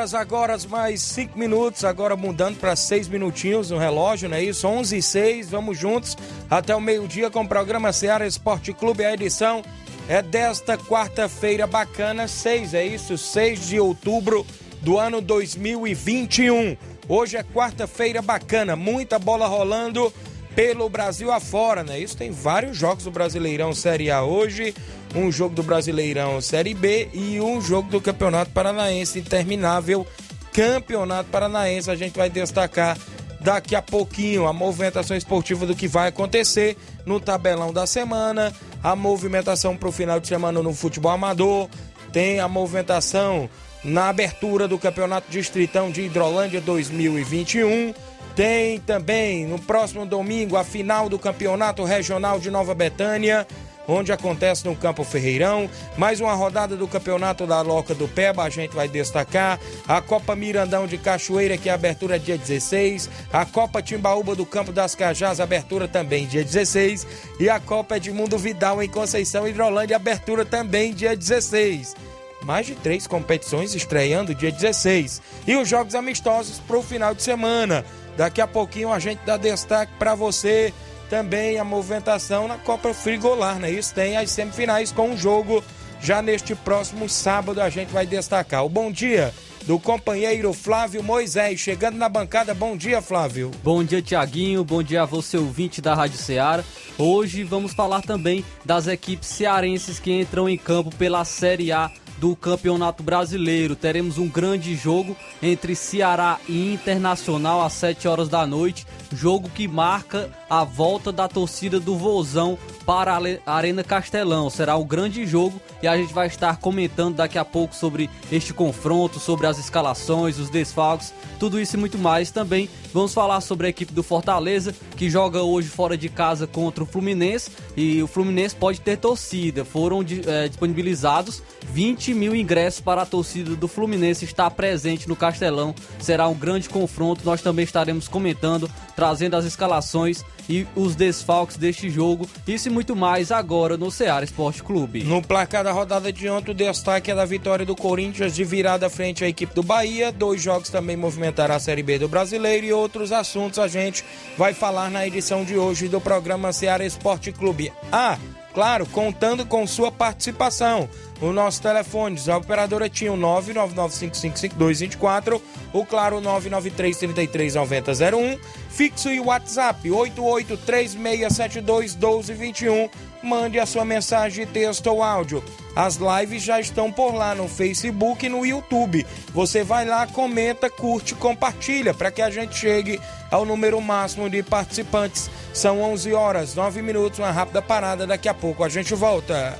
Horas agora, mais 5 minutos, agora mudando para 6 minutinhos no relógio, não é isso? 11 e 6, vamos juntos até o meio-dia com o programa Seara Esporte Clube. A edição é desta quarta-feira bacana, 6, é isso? 6 de outubro do ano 2021. Hoje é quarta-feira bacana, muita bola rolando pelo Brasil afora, né? Isso tem vários jogos do Brasileirão Série A hoje um jogo do Brasileirão Série B e um jogo do Campeonato Paranaense interminável. Campeonato Paranaense, a gente vai destacar daqui a pouquinho a movimentação esportiva do que vai acontecer no tabelão da semana, a movimentação para o final de semana no futebol amador, tem a movimentação na abertura do Campeonato Distritão de Hidrolândia 2021. Tem também no próximo domingo a final do Campeonato Regional de Nova Betânia onde acontece no Campo Ferreirão. Mais uma rodada do Campeonato da Loca do Peba, a gente vai destacar. A Copa Mirandão de Cachoeira, que é abertura dia 16. A Copa Timbaúba do Campo das Cajás, abertura também dia 16. E a Copa Edmundo Vidal em Conceição Hidrolândia, abertura também dia 16 mais de três competições estreando dia 16. E os jogos amistosos para o final de semana. Daqui a pouquinho a gente dá destaque para você também a movimentação na Copa Frigolar, né? Isso tem as semifinais com o jogo já neste próximo sábado a gente vai destacar. O bom dia do companheiro Flávio Moisés, chegando na bancada. Bom dia, Flávio. Bom dia, Tiaguinho. Bom dia a você, ouvinte da Rádio Ceará. Hoje vamos falar também das equipes cearenses que entram em campo pela Série A do Campeonato Brasileiro. Teremos um grande jogo entre Ceará e Internacional às 7 horas da noite. Jogo que marca a volta da torcida do Vozão para a Arena Castelão. Será um grande jogo e a gente vai estar comentando daqui a pouco sobre este confronto, sobre as escalações, os desfalques, tudo isso e muito mais. Também vamos falar sobre a equipe do Fortaleza, que joga hoje fora de casa contra o Fluminense e o Fluminense pode ter torcida. Foram é, disponibilizados 20 mil ingressos para a torcida do Fluminense estar presente no Castelão. Será um grande confronto. Nós também estaremos comentando, trazendo as escalações e os desfalques deste jogo. Isso e muito mais agora no Ceará Esporte Clube. No placar da rodada de ontem, o destaque é da vitória do Corinthians de virada frente à equipe do Bahia. Dois jogos também movimentaram a Série B do Brasileiro e outros assuntos a gente vai falar na edição de hoje do programa Ceará Esporte Clube. Ah, claro, contando com sua participação. O nosso telefone, a operadora tinha o 999555224, o claro 993339001, fixo e WhatsApp 8836721221. Mande a sua mensagem texto ou áudio. As lives já estão por lá no Facebook e no YouTube. Você vai lá, comenta, curte, compartilha para que a gente chegue ao número máximo de participantes. São 11 horas, 9 minutos, uma rápida parada. Daqui a pouco a gente volta.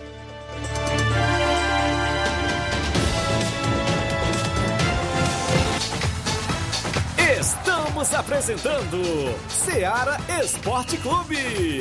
Estamos apresentando Seara Esporte Clube.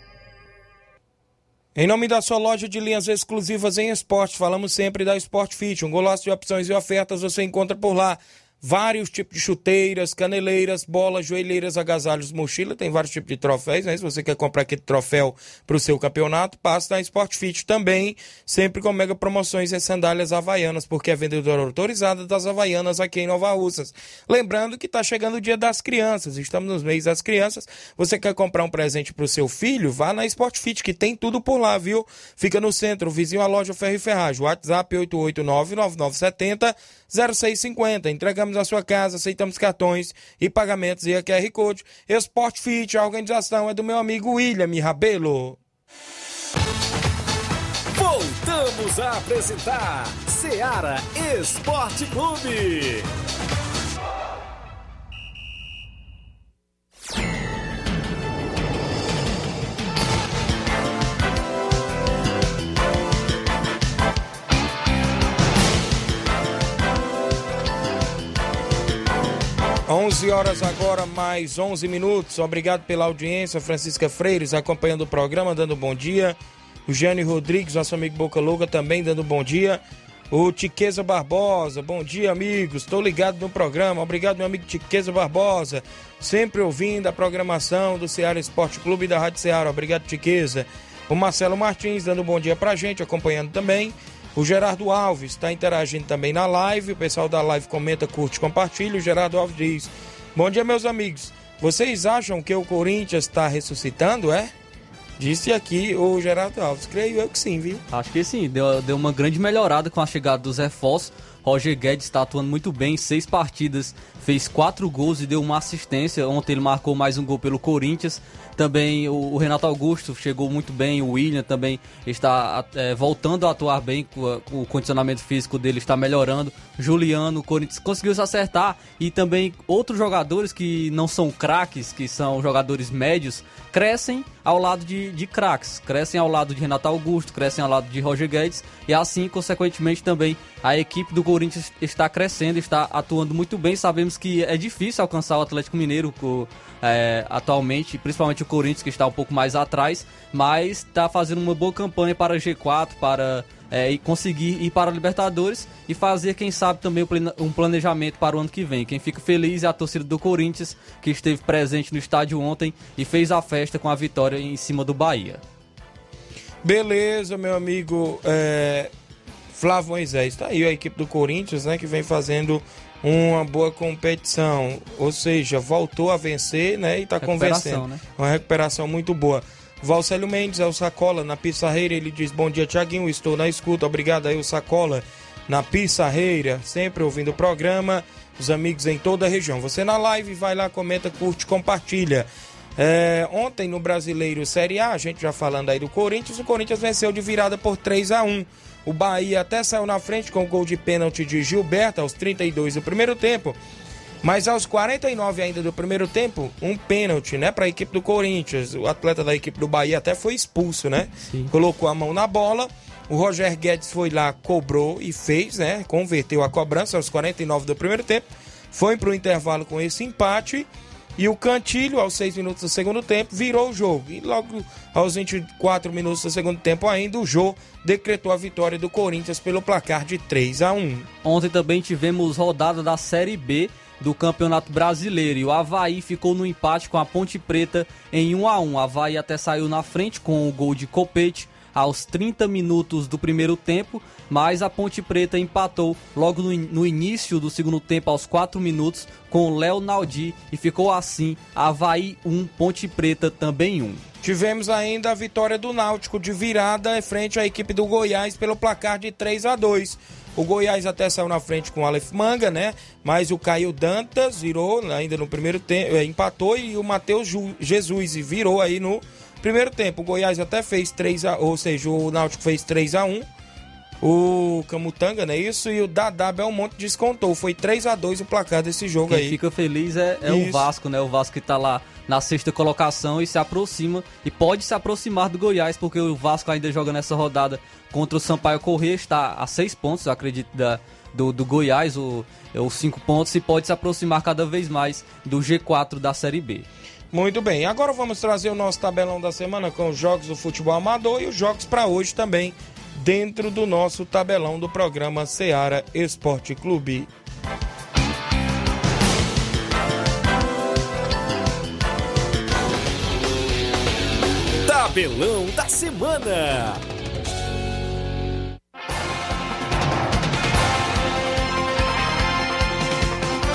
Em nome da sua loja de linhas exclusivas em esporte, falamos sempre da Sport Fit. Um golaço de opções e ofertas você encontra por lá vários tipos de chuteiras, caneleiras, bolas, joelheiras, agasalhos, mochila, tem vários tipos de troféus, né? Se você quer comprar aquele troféu para o seu campeonato, passa na Sport Fit também, sempre com mega promoções em sandálias havaianas, porque é vendedora autorizada das havaianas aqui em Nova Russas. Lembrando que está chegando o dia das crianças, estamos nos meses das crianças, você quer comprar um presente para o seu filho, vá na Sport Fit, que tem tudo por lá, viu? Fica no centro, vizinho à loja Ferro e Ferragem, WhatsApp 889 9970 0650. Entregamos a sua casa, aceitamos cartões e pagamentos e a QR Code. Sport Fit, a organização é do meu amigo William Rabelo. Voltamos a apresentar Seara Esporte Clube. 11 horas agora, mais 11 minutos. Obrigado pela audiência. Francisca Freires acompanhando o programa, dando bom dia. O Jânio Rodrigues, nosso amigo Boca Louca, também dando bom dia. O Tiqueza Barbosa, bom dia, amigos. Estou ligado no programa. Obrigado, meu amigo Tiqueza Barbosa. Sempre ouvindo a programação do Ceará Esporte Clube e da Rádio Ceará. Obrigado, Tiqueza. O Marcelo Martins dando bom dia pra gente, acompanhando também. O Gerardo Alves está interagindo também na live. O pessoal da live comenta, curte, compartilha. O Gerardo Alves diz: Bom dia, meus amigos. Vocês acham que o Corinthians está ressuscitando, é? Disse aqui o Gerardo Alves. Creio eu que sim, viu? Acho que sim. Deu, deu uma grande melhorada com a chegada dos reforços. Roger Guedes está atuando muito bem, seis partidas, fez quatro gols e deu uma assistência. Ontem ele marcou mais um gol pelo Corinthians. Também o, Renato Augusto chegou muito bem, o William também está é, voltando a atuar bem, o, o condicionamento físico dele está melhorando. Juliano, o Corinthians conseguiu se acertar e também outros jogadores que não são craques, que são jogadores médios, crescem ao lado de, de craques, crescem ao lado de Renato Augusto, crescem ao lado de Roger Guedes e assim, consequentemente, também a equipe do Corinthians está crescendo, está atuando muito bem. Sabemos que é difícil alcançar o Atlético Mineiro é, atualmente, principalmente o Corinthians que está um pouco mais atrás, mas está fazendo uma boa campanha para G4, para é, conseguir ir para a Libertadores e fazer, quem sabe, também um planejamento para o ano que vem. Quem fica feliz é a torcida do Corinthians, que esteve presente no estádio ontem e fez a festa com a vitória em cima do Bahia. Beleza, meu amigo é, Flávio Moisés. Está aí a equipe do Corinthians, né, que vem fazendo uma boa competição, ou seja, voltou a vencer, né, e está convencendo. Né? Uma recuperação muito boa. Valcélio Mendes é o Sacola na Pissarreira, ele diz: Bom dia, Tiaguinho, estou na escuta. Obrigado aí, o Sacola na Pissarreira, sempre ouvindo o programa. Os amigos em toda a região. Você na live, vai lá, comenta, curte, compartilha. É, ontem no Brasileiro Série A, a gente já falando aí do Corinthians, o Corinthians venceu de virada por 3 a 1 o Bahia até saiu na frente com o gol de pênalti de Gilberto aos 32 do primeiro tempo. Mas aos 49 ainda do primeiro tempo, um pênalti, né, para a equipe do Corinthians. O atleta da equipe do Bahia até foi expulso, né? Sim. Colocou a mão na bola. O Roger Guedes foi lá, cobrou e fez, né? Converteu a cobrança aos 49 do primeiro tempo. Foi para o intervalo com esse empate. E o Cantilho, aos 6 minutos do segundo tempo, virou o jogo. E logo aos 24 minutos do segundo tempo ainda, o Jô decretou a vitória do Corinthians pelo placar de 3 a 1 Ontem também tivemos rodada da Série B do Campeonato Brasileiro e o Havaí ficou no empate com a Ponte Preta em 1 a 1 O Havaí até saiu na frente com o gol de Copete aos 30 minutos do primeiro tempo, mas a Ponte Preta empatou logo no, no início do segundo tempo, aos 4 minutos, com Léo Naldi e ficou assim: Havaí 1, Ponte Preta também 1. Tivemos ainda a vitória do Náutico de virada frente à equipe do Goiás pelo placar de 3 a 2. O Goiás até saiu na frente com o Aleph Manga, né? Mas o Caio Dantas virou ainda no primeiro tempo, é, empatou e o Matheus Jesus virou aí no Primeiro tempo, o Goiás até fez 3 a, ou seja, o Náutico fez 3 a 1 o Camutanga, não é isso? E o Dadá Belmonte descontou. Foi 3 a 2 o placar desse jogo Quem aí. fica feliz é, é o. Vasco, né? O Vasco que tá lá na sexta colocação e se aproxima e pode se aproximar do Goiás, porque o Vasco ainda joga nessa rodada contra o Sampaio Corrêa, está a seis pontos, eu acredito, da, do, do Goiás, o, é os cinco pontos, e pode se aproximar cada vez mais do G4 da Série B. Muito bem, agora vamos trazer o nosso tabelão da semana com os jogos do futebol amador e os jogos para hoje também, dentro do nosso tabelão do programa Seara Esporte Clube. Tabelão da semana.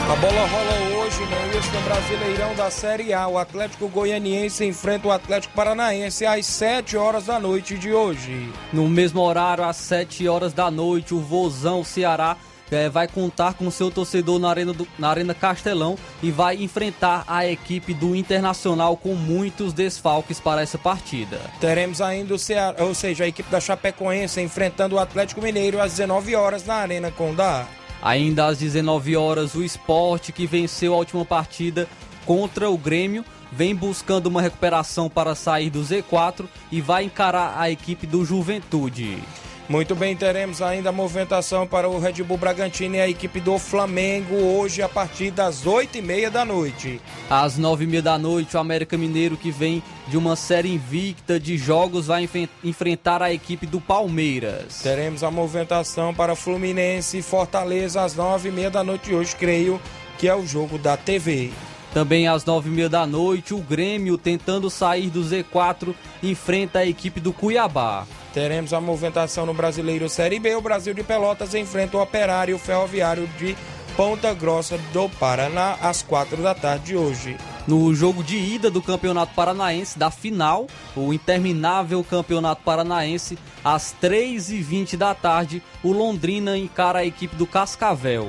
A bola rola hoje no Wilson Brasileirão da Série A. O Atlético Goianiense enfrenta o Atlético Paranaense às 7 horas da noite de hoje. No mesmo horário, às 7 horas da noite, o Vozão Ceará eh, vai contar com seu torcedor na Arena, do- na Arena Castelão e vai enfrentar a equipe do Internacional com muitos desfalques para essa partida. Teremos ainda o Ceará, ou seja, a equipe da Chapecoense enfrentando o Atlético Mineiro às 19 horas na Arena Condá. Ainda às 19 horas, o esporte que venceu a última partida contra o Grêmio vem buscando uma recuperação para sair do Z4 e vai encarar a equipe do Juventude. Muito bem, teremos ainda a movimentação para o Red Bull Bragantino e a equipe do Flamengo hoje a partir das 8h30 da noite. Às 9h30 da noite, o América Mineiro, que vem de uma série invicta de jogos, vai enfe- enfrentar a equipe do Palmeiras. Teremos a movimentação para Fluminense e Fortaleza às 9h30 da noite hoje, creio que é o jogo da TV. Também às 9h30 da noite, o Grêmio, tentando sair do Z4, enfrenta a equipe do Cuiabá. Teremos a movimentação no Brasileiro Série B. O Brasil de Pelotas enfrenta o Operário Ferroviário de Ponta Grossa do Paraná às 4 da tarde de hoje. No jogo de ida do Campeonato Paranaense, da final, o interminável Campeonato Paranaense, às 3h20 da tarde, o Londrina encara a equipe do Cascavel.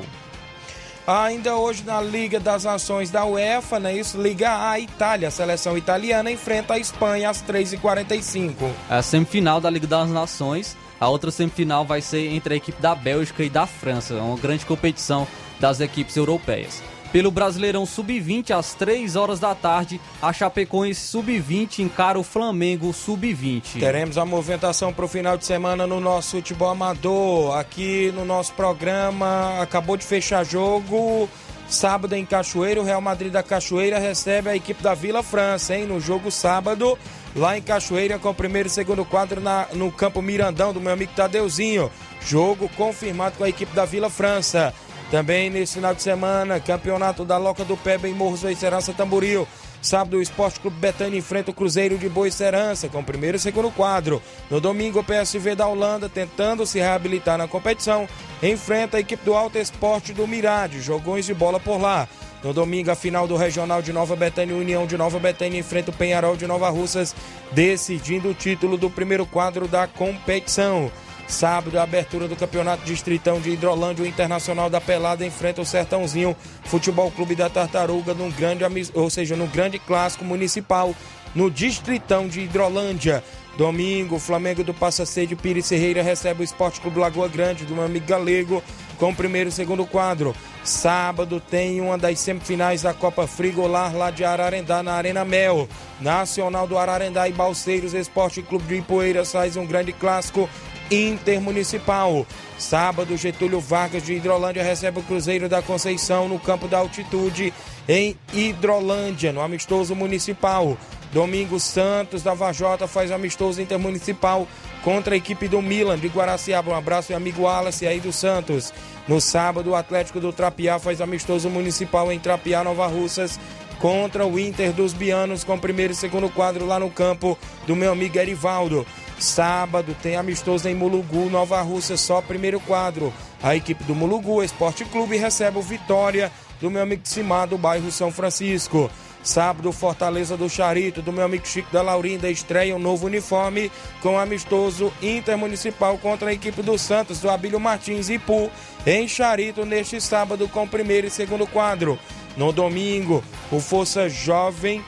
Ainda hoje na Liga das Nações da UEFA, né? Isso, Liga A Itália. A seleção italiana enfrenta a Espanha às 3h45. A semifinal da Liga das Nações, a outra semifinal vai ser entre a equipe da Bélgica e da França, É uma grande competição das equipes europeias. Pelo Brasileirão Sub-20, às 3 horas da tarde, a Chapecoense Sub-20 encara o Flamengo Sub-20. Teremos a movimentação para o final de semana no nosso futebol amador. Aqui no nosso programa, acabou de fechar jogo. Sábado em Cachoeira, o Real Madrid da Cachoeira recebe a equipe da Vila França, hein? No jogo sábado, lá em Cachoeira, com o primeiro e segundo quadro na- no campo Mirandão do meu amigo Tadeuzinho. Jogo confirmado com a equipe da Vila França. Também nesse final de semana, campeonato da Loca do Peba em Morros Serança Tamboril. Sábado, o Esporte Clube Betânia enfrenta o Cruzeiro de Boa Serança com o primeiro e segundo quadro. No domingo, o PSV da Holanda, tentando se reabilitar na competição, enfrenta a equipe do Alto Esporte do Mirade. Jogões de bola por lá. No domingo, a final do Regional de Nova Betânia, União de Nova Betânia enfrenta o Penharol de Nova Russas, decidindo o título do primeiro quadro da competição. Sábado, a abertura do Campeonato Distritão de Hidrolândia, o Internacional da Pelada enfrenta o Sertãozinho Futebol Clube da Tartaruga, num grande, ou seja, no grande clássico municipal, no Distritão de Hidrolândia. Domingo, Flamengo do Passa Sede Pires Ferreira recebe o Esporte Clube Lagoa Grande, do meu amigo Galego, com o primeiro e segundo quadro. Sábado tem uma das semifinais da Copa Frigolar lá de Ararendá, na Arena Mel. Nacional do Ararendá e Balseiros Esporte Clube de Ipoeiras faz um grande clássico intermunicipal. Sábado, Getúlio Vargas de Hidrolândia recebe o Cruzeiro da Conceição no campo da altitude em Hidrolândia, no amistoso municipal. Domingo, Santos da Vajota faz amistoso intermunicipal contra a equipe do Milan de Guaraciaba. Um abraço, meu amigo Wallace aí do Santos. No sábado, o Atlético do Trapiá faz amistoso municipal em Trapiá, Nova Russas, contra o Inter dos Bianos, com primeiro e segundo quadro lá no campo do meu amigo Erivaldo. Sábado tem amistoso em Mulugu, Nova Rússia, só primeiro quadro. A equipe do Mulugu Esporte Clube recebe o Vitória do meu amigo Simar, do bairro São Francisco. Sábado, Fortaleza do Charito, do meu amigo Chico da Laurinda, estreia um novo uniforme com amistoso intermunicipal contra a equipe do Santos, do Abílio Martins Ipu, em Charito, neste sábado, com primeiro e segundo quadro. No domingo, o Força Jovem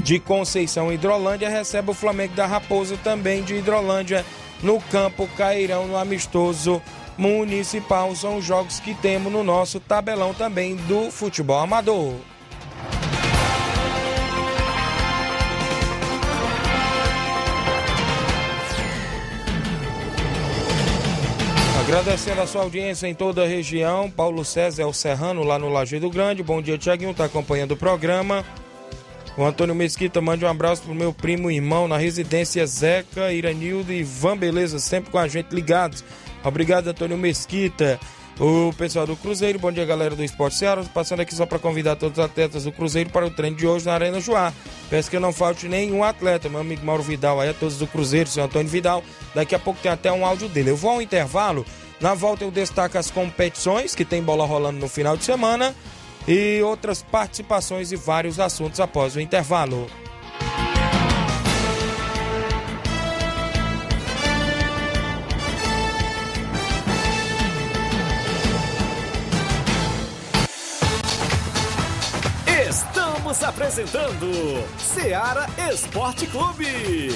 de Conceição Hidrolândia recebe o Flamengo da Raposa também de Hidrolândia no campo Cairão no amistoso municipal. São os jogos que temos no nosso tabelão também do futebol amador. Agradecendo a sua audiência em toda a região. Paulo César é o Serrano, lá no Lajeado Grande. Bom dia, Tiaguinho, está acompanhando o programa. O Antônio Mesquita mande um abraço pro meu primo e irmão na residência Zeca, Iranildo e Ivan Beleza, sempre com a gente ligados. Obrigado, Antônio Mesquita. O pessoal do Cruzeiro, bom dia galera do Esporte Ceará, passando aqui só para convidar todos os atletas do Cruzeiro para o treino de hoje na Arena Joá. Peço que não falte nenhum atleta, meu amigo Mauro Vidal, aí a todos do Cruzeiro, seu Antônio Vidal. Daqui a pouco tem até um áudio dele. Eu vou ao intervalo, na volta eu destaco as competições que tem bola rolando no final de semana e outras participações e vários assuntos após o intervalo. Estamos apresentando Seara Esporte Clube.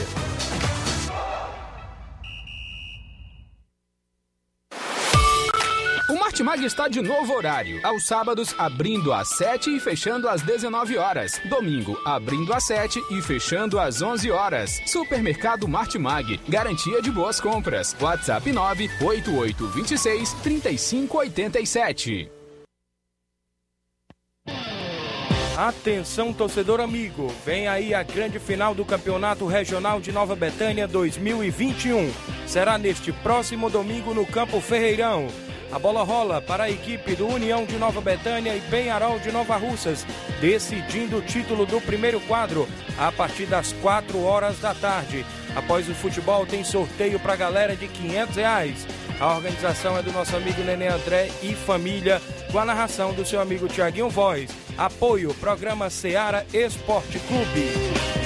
Martimag está de novo horário. Aos sábados, abrindo às 7 e fechando às 19 horas. Domingo, abrindo às 7 e fechando às 11 horas. Supermercado Martimag. Garantia de boas compras. WhatsApp 98826 3587. Atenção, torcedor amigo, vem aí a grande final do Campeonato Regional de Nova Betânia 2021. Será neste próximo domingo no Campo Ferreirão. A bola rola para a equipe do União de Nova Betânia e Penharol de Nova Russas, decidindo o título do primeiro quadro a partir das 4 horas da tarde. Após o futebol, tem sorteio para a galera de 500 reais. A organização é do nosso amigo Nenê André e família, com a narração do seu amigo Tiaguinho Voz. Apoio, programa Seara Esporte Clube.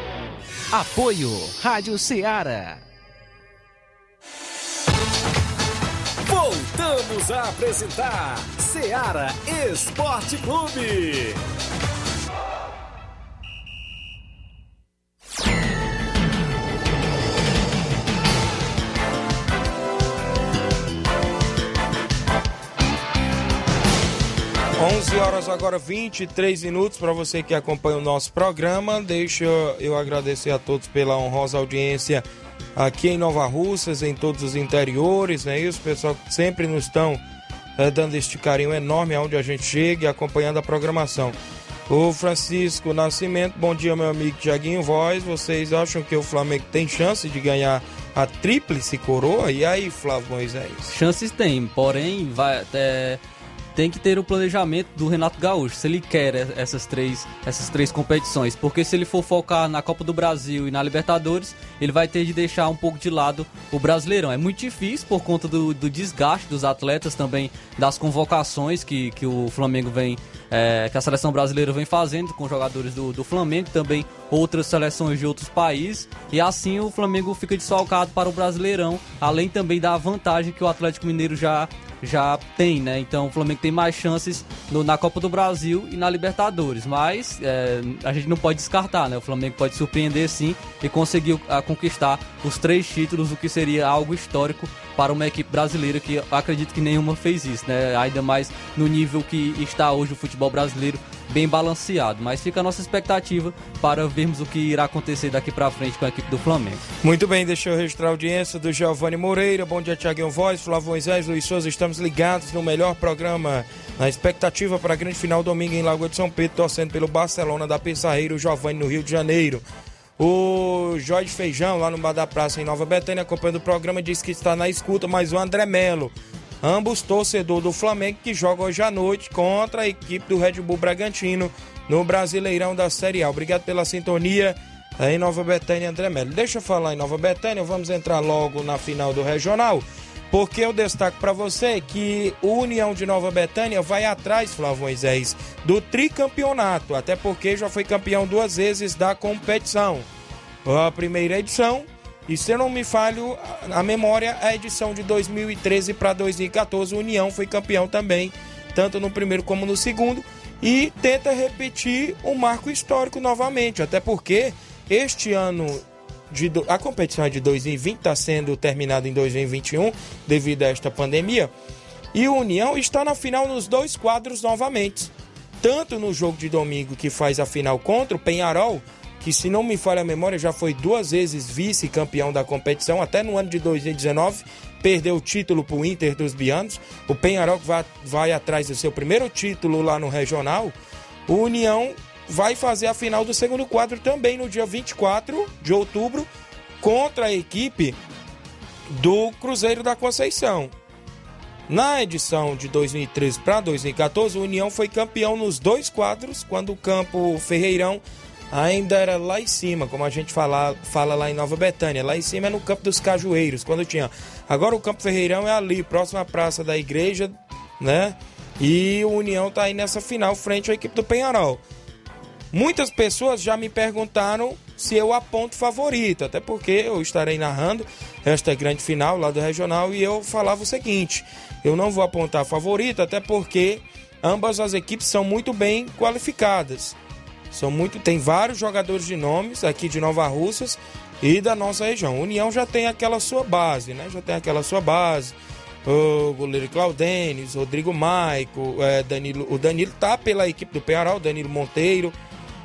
Apoio Rádio Ceará. Voltamos a apresentar Seara Esporte Clube. Onze horas agora 23 minutos para você que acompanha o nosso programa. Deixa eu agradecer a todos pela honrosa audiência aqui em Nova Russas, em todos os interiores, né? Isso, pessoal que sempre nos estão eh, dando este carinho enorme aonde a gente chega e acompanhando a programação. O Francisco Nascimento, bom dia, meu amigo Tiaguinho Voz. Vocês acham que o Flamengo tem chance de ganhar a tríplice coroa? E aí, Flávio Moisés? Chances tem, porém, vai, é, tem que ter o planejamento do Renato Gaúcho, se ele quer essas três, essas três competições. Porque se ele for focar na Copa do Brasil e na Libertadores, ele vai ter de deixar um pouco de lado o Brasileirão. É muito difícil por conta do, do desgaste dos atletas, também das convocações que, que o Flamengo vem é, que a seleção brasileira vem fazendo com jogadores do, do Flamengo, também outras seleções de outros países, e assim o Flamengo fica desfalcado para o Brasileirão, além também da vantagem que o Atlético Mineiro já já tem, né? Então o Flamengo tem mais chances no, na Copa do Brasil e na Libertadores, mas é, a gente não pode descartar, né? O Flamengo pode surpreender sim e conseguir a, conquistar os três títulos, o que seria algo histórico para uma equipe brasileira que acredito que nenhuma fez isso, né? Ainda mais no nível que está hoje o futebol brasileiro bem balanceado. Mas fica a nossa expectativa para vermos o que irá acontecer daqui para frente com a equipe do Flamengo. Muito bem, deixa eu registrar a audiência do Giovanni Moreira. Bom dia, Tiaguinho Voz, Flávio Moisés, Luiz Souza. Estamos ligados no melhor programa. Na expectativa para a grande final domingo em Lagoa de São Pedro, torcendo pelo Barcelona da Pissarreira, o Giovanni no Rio de Janeiro. O Jorge Feijão, lá no Bar da Praça, em Nova Betânia, acompanhando o programa, disse que está na escuta, mas o André Melo ambos torcedor do Flamengo que joga hoje à noite contra a equipe do Red Bull Bragantino no Brasileirão da Série A. Obrigado pela sintonia em Nova Betânia, André Melo. Deixa eu falar em Nova Betânia, vamos entrar logo na final do Regional, porque eu destaco para você que o União de Nova Betânia vai atrás, Flávio Moisés, do tricampeonato, até porque já foi campeão duas vezes da competição. A primeira edição e se eu não me falho a memória, a edição de 2013 para 2014, o União foi campeão também, tanto no primeiro como no segundo, e tenta repetir o marco histórico novamente, até porque este ano de, a competição é de 2020 está sendo terminada em 2021 devido a esta pandemia. E o União está na final nos dois quadros novamente. Tanto no jogo de domingo que faz a final contra o Penharol, que se não me falha a memória já foi duas vezes vice-campeão da competição, até no ano de 2019 perdeu o título para o Inter dos Bianos. O Penharol vai, vai atrás do seu primeiro título lá no regional. O União vai fazer a final do segundo quadro também no dia 24 de outubro contra a equipe do Cruzeiro da Conceição. Na edição de 2013 para 2014, o União foi campeão nos dois quadros, quando o campo Ferreirão ainda era lá em cima, como a gente fala, fala lá em Nova Betânia. Lá em cima é no campo dos Cajueiros, quando tinha. Agora o campo Ferreirão é ali, próximo à praça da igreja, né? E o União tá aí nessa final frente à equipe do Penharol. Muitas pessoas já me perguntaram se eu aponto favorito, até porque eu estarei narrando esta grande final lá do regional e eu falava o seguinte: eu não vou apontar favorito, até porque ambas as equipes são muito bem qualificadas. São muito, tem vários jogadores de nomes aqui de Nova Russas e da nossa região. União já tem aquela sua base, né? Já tem aquela sua base. O goleiro Claudênis, Rodrigo Maico, é, Danilo, o Danilo tá pela equipe do Pearol, Danilo Monteiro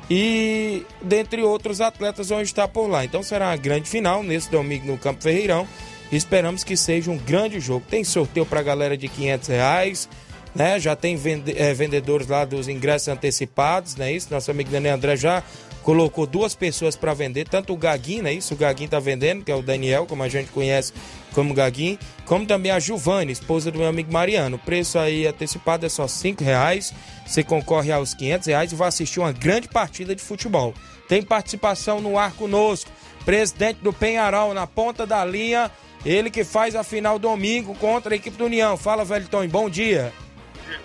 e dentre outros atletas vão estar por lá. Então será uma grande final nesse domingo no Campo Ferreirão. Esperamos que seja um grande jogo. Tem sorteio para a galera de 500 reais né? Já tem vende, é, vendedores lá dos ingressos antecipados, né? Isso, nosso amigo Daniel André já colocou duas pessoas para vender, tanto o Gaguinho, né? Isso, o Gaguinho tá vendendo, que é o Daniel, como a gente conhece como Gaguinho, como também a Giovanni, esposa do meu amigo Mariano. O preço aí antecipado é só cinco reais, você concorre aos 500 reais e vai assistir uma grande partida de futebol. Tem participação no ar conosco, presidente do Penharol na ponta da linha, ele que faz a final domingo contra a equipe do União. Fala, Velton, bom dia,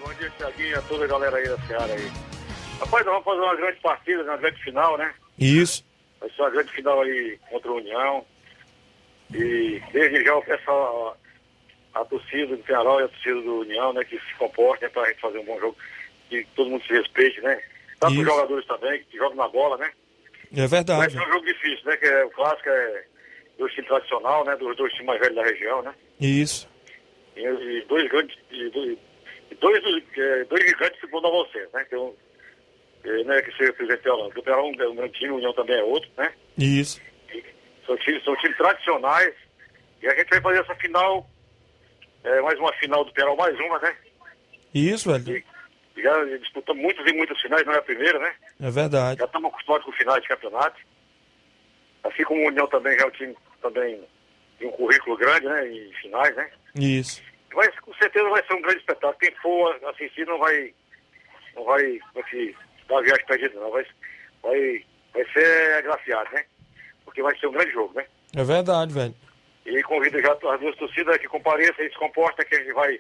bom dia, Thiaguinho, a toda a galera aí da Seara aí. Rapaz, nós vamos fazer uma grande partida, uma grande final, né? Isso. Vai ser uma grande final aí contra a União. E desde já eu peço a, a torcida do Penharol e a torcida do União, né, que se comportem né, pra gente fazer um bom jogo, que todo mundo se respeite, né? Tanto os jogadores também, que jogam na bola, né? É verdade. Vai ser um jogo difícil, né? Que é o clássico é do time tradicional, né? Dos dois times mais velhos da região, né? Isso. E, e dois grandes. E dois, dois, é, dois gigantes segundo a você, né? Que é, não é que seja presidente não. O Tuperão é um grande time, o União também é outro, né? Isso. E são times, são times tradicionais. E a gente vai fazer essa final, é, mais uma final do Peral, mais uma, né? Isso, velho. E, já disputamos muitas e muitas finais, não é a primeira, né? É verdade. Já estamos acostumados com finais de campeonato. Assim como o União também já é um time também de um currículo grande, né? Em finais, né? Isso vai, com certeza vai ser um grande espetáculo. Quem for assistir não vai, não vai, assim, dar viagem perdida, não. Vai, vai, vai ser agraciado, né? Porque vai ser um grande jogo, né? É verdade, velho. E convido já as duas torcidas que compareçam e se comportem, que a gente vai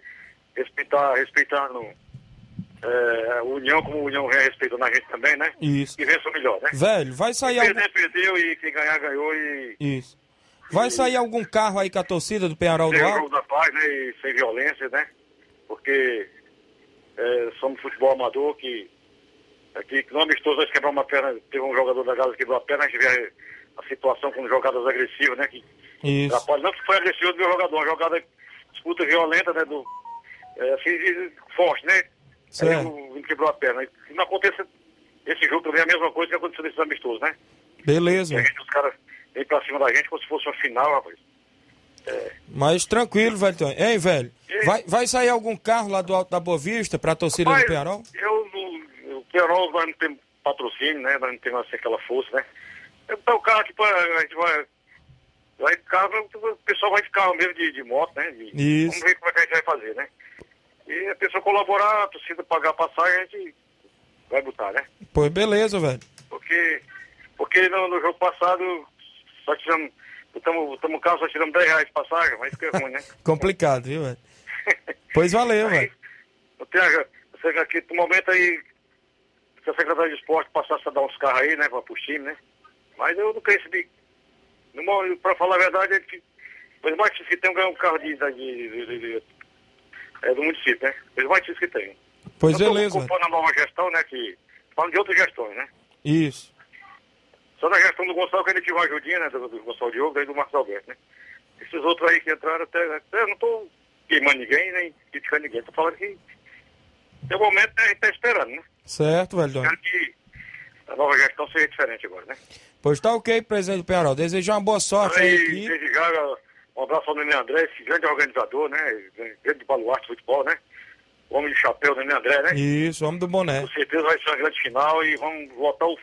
respeitar, respeitando é, a União, como a União vem respeitando a gente também, né? Isso. E vença o melhor, né? Velho, vai sair... Quem perder, perdeu e quem ganhar, ganhou e... Isso. Vai sair algum carro aí com a torcida do Penharol do Alto? da paz, né? E sem violência, né? Porque é, somos futebol amador que aqui no amistoso nós quebramos uma perna, teve um jogador da Gaza que quebrou a perna, a gente vê a situação com jogadas agressivas, né? Que Isso. Não que foi agressivo do meu jogador, uma jogada disputa violenta, né? Do, é, assim, forte, né? Certo. Aí o quebrou a perna. E não aconteça esse jogo também é a mesma coisa que aconteceu nesses amistosos, né? Beleza. Gente, os caras vem pra cima da gente como se fosse uma final, rapaz. É. Mas tranquilo, velho. Ei, velho, vai, vai sair algum carro lá do Alto da Boa Vista pra torcida Rapaz, do Penharol? Eu, no, o Penharol nós não temos patrocínio, né? Não temos assim, aquela força, né? Então o carro pra, a gente vai Vai carro, o pessoal vai carro mesmo de, de moto, né? De, Isso. Vamos ver como é que a gente vai fazer, né? E a pessoa colaborar, a torcida pagar a passagem, a gente vai botar, né? Pois beleza, velho. Porque, porque no, no jogo passado só tiramos, botamos, botamos o carro, só tiramos 10 reais de passagem, mas que é ruim, né? Complicado, viu, velho? Pois valeu, velho. Que aqui, no momento aí, se a Secretaria de Esporte passasse a dar uns carros aí, né, para os times, né? Mas eu. No mo- Pra falar a verdade, é que os mais que tem ganhar um carro de, de, de- de- é, do município, né? Os mais que tem. Pois eu beleza, tô velho. culpando a nova gestão, né? Que, falando de outras gestões, né? Isso. Só na gestão do Gonçalo que a gente tive uma ajudinha, né? Do, do Gonçalo Diogo e do Marcos Alberto, né? Esses outros aí que entraram até. até eu não tô queimando ninguém, nem criticando ninguém. Tô falando que. Tem momento né, a gente tá esperando, né? Certo, velho. Espero que a nova gestão seja diferente agora, né? Pois tá ok, presidente do Penharol. Desejar uma boa sorte aí. Aí, desde já, um abraço ao Nenê André, esse grande organizador, né? Grande baluarte de futebol, né? Homem de chapéu, Nenê André, né? Isso, homem do boné. Com certeza vai ser uma grande final e vamos lotar o,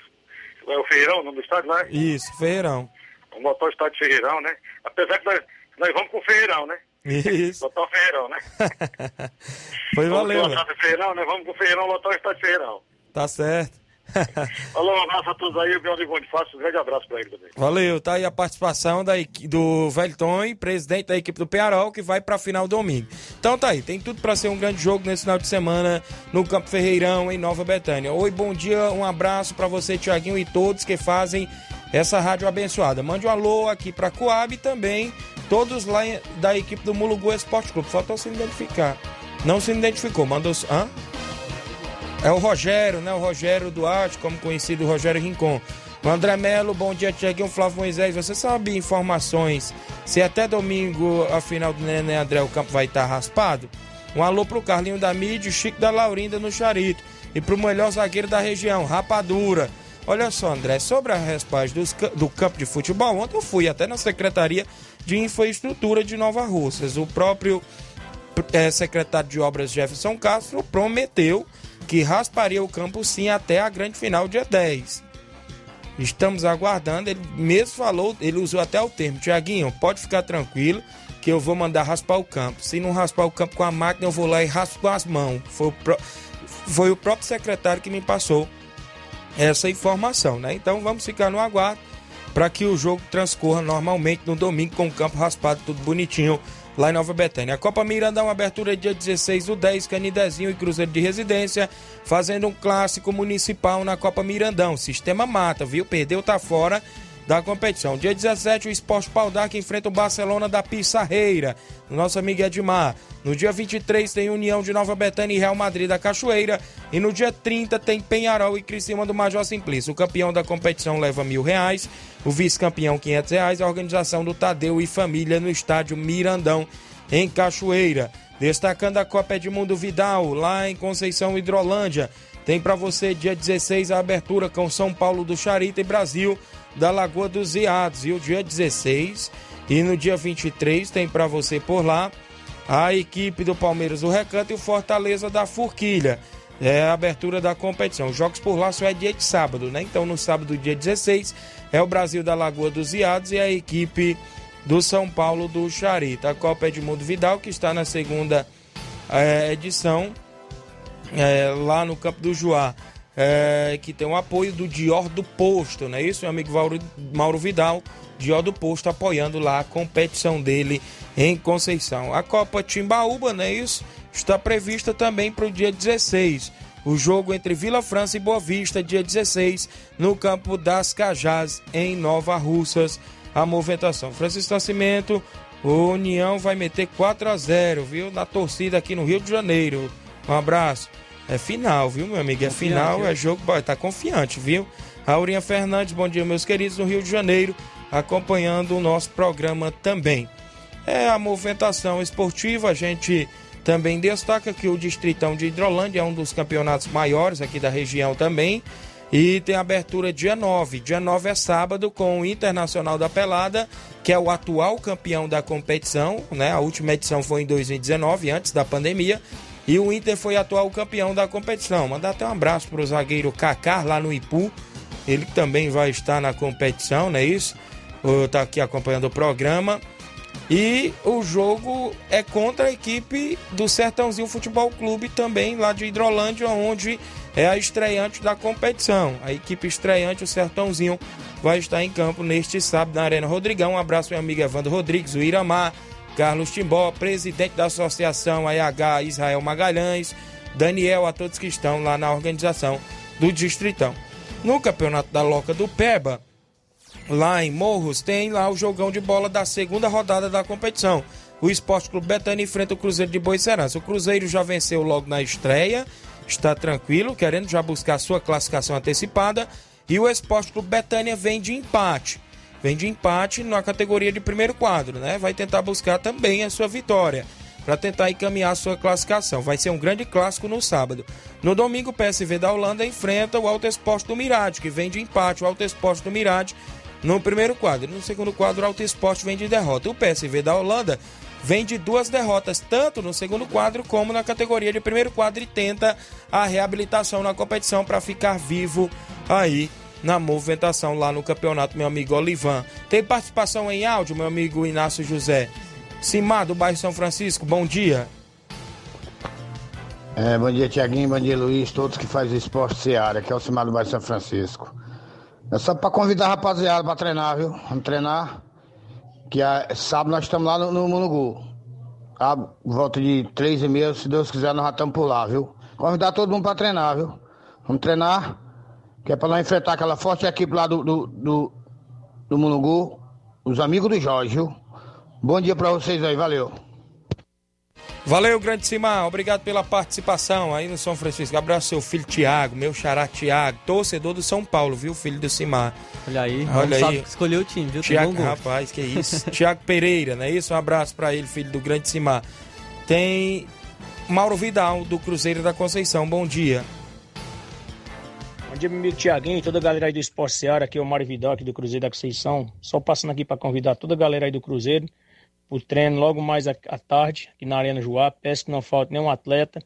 é o Ferreirão, o nome do estádio lá. Isso, Ferreirão. Vamos lotar o estádio de Ferreirão, né? Apesar que nós, nós vamos com o Ferreirão, né? Isso. Lotar o Ferreirão, né? Pois vamos valeu, velho. o Ferreirão, né? Vamos com o Ferreirão lotar o estádio de Ferreirão. Tá certo. Falou, um abraço a todos aí, o meu amigo Bonifácio, um grande abraço pra ele também. Valeu, tá aí a participação da, do Velton, presidente da equipe do Penharol, que vai pra final domingo. Então tá aí, tem tudo pra ser um grande jogo nesse final de semana no Campo Ferreirão, em Nova Betânia. Oi, bom dia, um abraço pra você, Tiaguinho, e todos que fazem essa rádio abençoada. Mande um alô aqui pra Coab e também todos lá da equipe do Mulugu Esporte Clube. Faltou se identificar. Não se identificou, mandou. Hã? É o Rogério, né? O Rogério Duarte, como conhecido, Rogério Rincon. O André Melo, bom dia, Tiaguinho, Flávio Moisés. Você sabe informações se até domingo, a final do Nenê André, o campo vai estar raspado? Um alô pro Carlinho da Mídia, Chico da Laurinda no Charito. E pro melhor zagueiro da região, Rapadura. Olha só, André, sobre a ca- do campo de futebol, ontem eu fui até na Secretaria de Infraestrutura de Nova Russas. O próprio eh, secretário de Obras Jefferson Castro prometeu que rasparia o campo sim até a grande final, dia 10. Estamos aguardando, ele mesmo falou, ele usou até o termo, Tiaguinho, pode ficar tranquilo que eu vou mandar raspar o campo. Se não raspar o campo com a máquina, eu vou lá e raspo as mãos. Foi o, pró- foi o próprio secretário que me passou essa informação, né? Então vamos ficar no aguardo para que o jogo transcorra normalmente no domingo com o campo raspado, tudo bonitinho lá em Nova Betânia. A Copa Mirandão, abertura dia 16 do 10, Canidezinho e Cruzeiro de Residência, fazendo um clássico municipal na Copa Mirandão. Sistema mata, viu? Perdeu, tá fora da competição. Dia 17, o Esporte Pau d'Arco enfrenta o Barcelona da Pissarreira, nosso amigo Edmar. No dia 23 tem União de Nova Betânia e Real Madrid da Cachoeira. E no dia 30 tem Penharol e Criciúma do Major Simplício. O campeão da competição leva mil reais, o vice-campeão quinhentos reais, a organização do Tadeu e família no estádio Mirandão, em Cachoeira. Destacando a Copa Edmundo Vidal, lá em Conceição Hidrolândia. Tem para você dia 16 a abertura com São Paulo do Charita e Brasil da Lagoa dos Iados. E o dia 16 e no dia 23 tem para você por lá a equipe do Palmeiras do Recanto e o Fortaleza da Forquilha. É a abertura da competição. Os jogos por lá só é dia de sábado, né? Então no sábado, dia 16, é o Brasil da Lagoa dos Iados e a equipe do São Paulo do Charita. A Copa Edmundo Vidal, que está na segunda eh, edição, é, lá no Campo do Juá, é, que tem o apoio do Dior do Posto, não é isso? Meu amigo Mauro, Mauro Vidal, Dior do Posto, apoiando lá a competição dele em Conceição. A Copa Timbaúba, não é isso? Está prevista também para o dia 16. O jogo entre Vila França e Boa Vista, dia 16, no campo das Cajás, em Nova Russas. A movimentação. Francisco Nascimento, o União vai meter 4 a 0 viu? Na torcida aqui no Rio de Janeiro. Um abraço. É final, viu, meu amigo? É Confiante, final, é jogo. Tá confiante, viu? Aurinha Fernandes, bom dia, meus queridos, no Rio de Janeiro, acompanhando o nosso programa também. É a movimentação esportiva, a gente também destaca que o Distritão de Hidrolândia é um dos campeonatos maiores aqui da região também. E tem abertura dia 9. Dia 9 é sábado com o Internacional da Pelada, que é o atual campeão da competição, né? A última edição foi em 2019, antes da pandemia. E o Inter foi atual campeão da competição. Mandar até um abraço para o zagueiro Kaká lá no Ipu. Ele também vai estar na competição, não é isso? está aqui acompanhando o programa. E o jogo é contra a equipe do Sertãozinho Futebol Clube, também lá de Hidrolândia, onde é a estreante da competição. A equipe estreante, o Sertãozinho, vai estar em campo neste sábado na Arena Rodrigão. Um abraço, meu amigo Evandro Rodrigues, o Iramar, Carlos Timbó, presidente da Associação AIH Israel Magalhães, Daniel, a todos que estão lá na organização do Distritão. No campeonato da Loca do Peba, lá em Morros, tem lá o jogão de bola da segunda rodada da competição. O Esporte Clube Betânia enfrenta o Cruzeiro de Boicerança. O Cruzeiro já venceu logo na estreia, está tranquilo, querendo já buscar sua classificação antecipada. E o Esporte Clube Betânia vem de empate. Vem de empate na categoria de primeiro quadro, né? Vai tentar buscar também a sua vitória para tentar encaminhar a sua classificação. Vai ser um grande clássico no sábado. No domingo, o PSV da Holanda enfrenta o Alto Esporte do Mirade, que vem de empate. O Alto Esporte do Mirade no primeiro quadro. No segundo quadro, o Alto Esporte vem de derrota. O PSV da Holanda vem de duas derrotas, tanto no segundo quadro como na categoria de primeiro quadro, e tenta a reabilitação na competição para ficar vivo aí na movimentação lá no campeonato, meu amigo Olivan. Tem participação em áudio, meu amigo Inácio José. Simar, do bairro São Francisco, bom dia. É, bom dia, Tiaguinho, bom dia, Luiz, todos que fazem esporte Seara, que é o Simar do bairro São Francisco. É só para convidar a rapaziada para treinar, viu? Vamos treinar. Que sábado nós estamos lá no, no Munugu. A volta de três e meia, se Deus quiser, nós já estamos por lá, viu? Convidar todo mundo para treinar, viu? Vamos treinar, que é para nós enfrentar aquela forte equipe lá do, do, do, do Munugu, os amigos do Jorge, viu? Bom dia para vocês aí, valeu. Valeu, grande Simar. Obrigado pela participação aí no São Francisco. Abraço seu filho Tiago, meu xará Tiago, torcedor do São Paulo, viu, filho do Simar. Olha aí, Olha aí. escolheu o time, viu? Tiago, rapaz, que isso. Tiago Pereira, não é isso? Um abraço para ele, filho do grande Simar. Tem Mauro Vidal, do Cruzeiro da Conceição. Bom dia. Bom dia, meu amigo Tiaguinho e toda a galera aí do Esporte Seara. Aqui é o Mário Vidal, aqui do Cruzeiro da Conceição. Só passando aqui para convidar toda a galera aí do Cruzeiro o treino logo mais à tarde, aqui na Arena Joá. Peço que não falte nenhum atleta.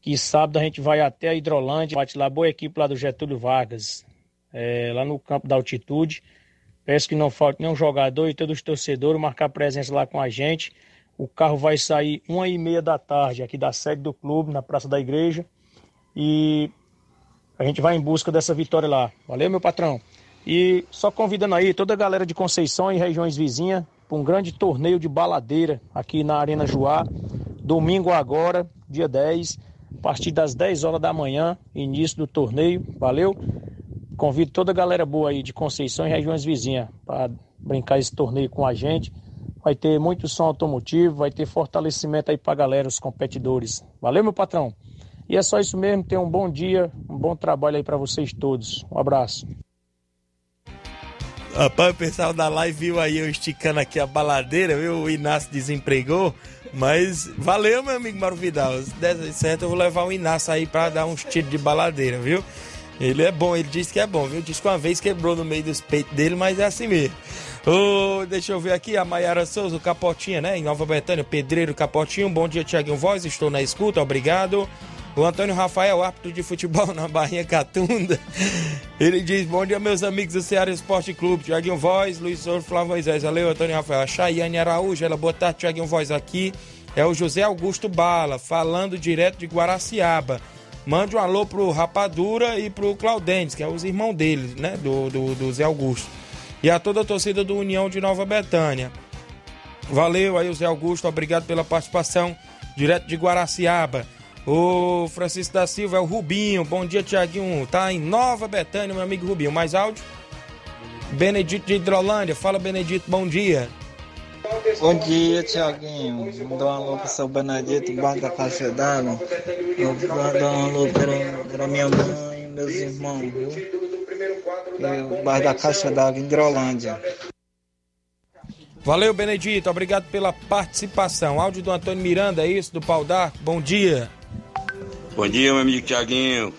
Que sábado a gente vai até a Hidrolândia, bate lá, boa equipe lá do Getúlio Vargas, é, lá no campo da altitude. Peço que não falte nenhum jogador e todos os torcedores marcar presença lá com a gente. O carro vai sair uma e meia da tarde aqui da sede do clube, na Praça da Igreja. E a gente vai em busca dessa vitória lá. Valeu, meu patrão. E só convidando aí toda a galera de Conceição e regiões vizinhas para um grande torneio de baladeira aqui na Arena Joá. Domingo agora, dia 10, a partir das 10 horas da manhã, início do torneio. Valeu? Convido toda a galera boa aí de Conceição e regiões vizinhas para brincar esse torneio com a gente. Vai ter muito som automotivo, vai ter fortalecimento aí para galera, os competidores. Valeu, meu patrão? E é só isso mesmo. Tenha um bom dia, um bom trabalho aí para vocês todos. Um abraço. Rapaz, o pessoal da live viu aí eu esticando aqui a baladeira, viu? O Inácio desempregou. Mas valeu, meu amigo Mauro Vidal. Se der certo, eu vou levar o Inácio aí pra dar uns tiros de baladeira, viu? Ele é bom, ele disse que é bom, viu? Disse que uma vez quebrou no meio dos peitos dele, mas é assim mesmo. Oh, deixa eu ver aqui, a Maiara Souza, o Capotinha, né? Em Nova Betânia, Pedreiro Capotinho. Bom dia, Tiaguinho Voz, estou na escuta, obrigado. O Antônio Rafael, árbitro de futebol na Barrinha Catunda. Ele diz: Bom dia, meus amigos do Ceará Esporte Clube. Tiaguinho Voz, Luiz Souza, Flávio Moisés. Valeu, Antônio Rafael. A Chayane Araújo, ela boa tarde, Tiaguinho Voz aqui. É o José Augusto Bala, falando direto de Guaraciaba. Mande um alô pro Rapadura e pro Claudentes, que é os irmãos dele, né? Do, do, do Zé Augusto. E a toda a torcida do União de Nova Betânia. Valeu aí, o Zé Augusto. Obrigado pela participação. Direto de Guaraciaba. O Francisco da Silva é o Rubinho. Bom dia, Tiaguinho. Tá em Nova Betânia, meu amigo Rubinho. Mais áudio? Benedito de Hidrolândia. Fala, Benedito. Bom dia. Bom dia, Tiaguinho. Mandar um alô pro seu Benedito, baixo da caixa d'água. Dar um alô para, para minha mãe e meus irmãos, viu? E da caixa d'água em Hidrolândia. Valeu, Benedito. Obrigado pela participação. Áudio do Antônio Miranda, é isso? Do Pau d'Arco. Bom dia. Bom dia, meu amigo Tiaguinho.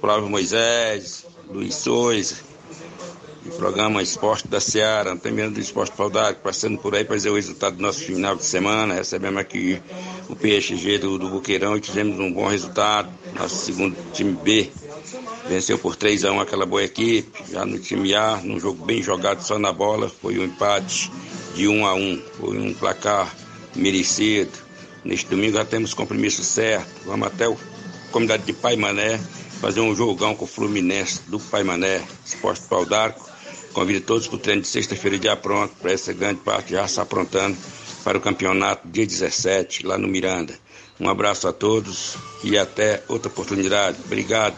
Flávio Moisés, Luiz Souza, o programa Esporte da Seara, Antônio do Esporte Paudade, passando por aí para dizer o resultado do nosso final de semana. Recebemos aqui o PSG do, do Buqueirão e tivemos um bom resultado, nosso segundo time B. Venceu por 3 a 1 aquela boa equipe, já no time A, num jogo bem jogado só na bola, foi um empate de 1 a 1, foi um placar merecido. Neste domingo já temos compromisso certo. Vamos até a comunidade de Pai Mané fazer um jogão com o Fluminense do Pai Mané, Esporte Pau d'Arco. Convido todos para o treino de sexta-feira já pronto, para essa grande parte já se aprontando para o campeonato dia 17, lá no Miranda. Um abraço a todos e até outra oportunidade. Obrigado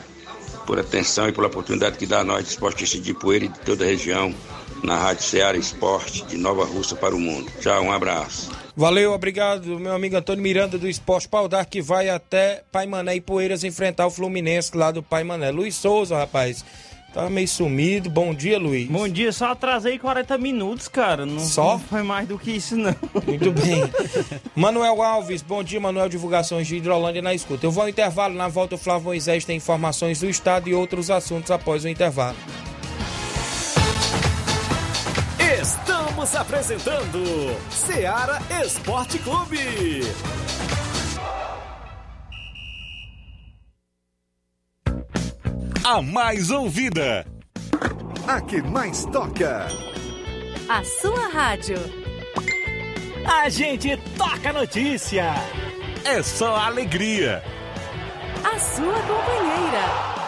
por atenção e pela oportunidade que dá a nós, esportistas de Poeira e de toda a região, na Rádio Ceará Esporte de Nova Russa para o mundo. Tchau, um abraço. Valeu, obrigado, meu amigo Antônio Miranda do Esporte Pau Dar, que vai até Pai Mané e Poeiras enfrentar o Fluminense lá do Pai Mané. Luiz Souza, rapaz, tá meio sumido. Bom dia, Luiz. Bom dia, só atrasei 40 minutos, cara. Não, Só? não foi mais do que isso, não. Muito bem. Manuel Alves, bom dia, Manuel Divulgações de Hidrolândia na escuta. Eu vou ao intervalo, na volta o Flávio Moisés tem informações do estado e outros assuntos após o intervalo. Estamos apresentando Seara Esporte Clube. A mais ouvida. A que mais toca. A sua rádio. A gente toca notícia. É só alegria. A sua companheira.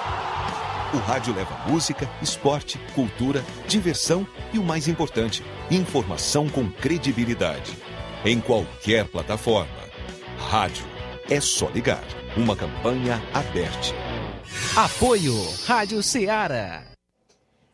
O rádio leva música, esporte, cultura, diversão e o mais importante, informação com credibilidade. Em qualquer plataforma. Rádio. É só ligar. Uma campanha aberta. Apoio Rádio Ceará.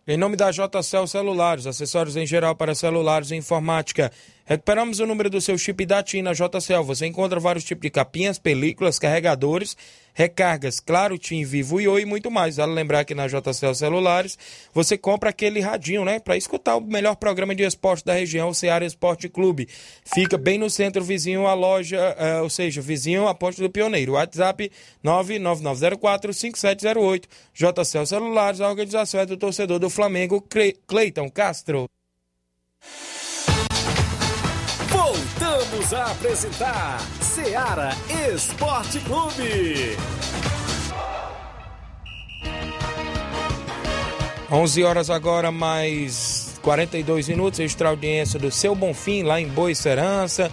Em nome da JCL Celulares, acessórios em geral para celulares e informática. Recuperamos o número do seu chip da TIM na JCL. Você encontra vários tipos de capinhas, películas, carregadores, recargas, claro, TIM, Vivo e Oi e muito mais. Vale lembrar que na JCL Celulares você compra aquele radinho, né? Para escutar o melhor programa de esporte da região, o Ceará Esporte Clube. Fica bem no centro, vizinho à loja, eh, ou seja, vizinho à Ponte do Pioneiro. WhatsApp 999045708. JCL Celulares, a organização é do torcedor do Flamengo, Cle- Cleiton Castro. Voltamos a apresentar Seara Esporte Clube. 11 horas agora, mais 42 minutos. Extra audiência do Seu Bonfim, lá em Boa Serança.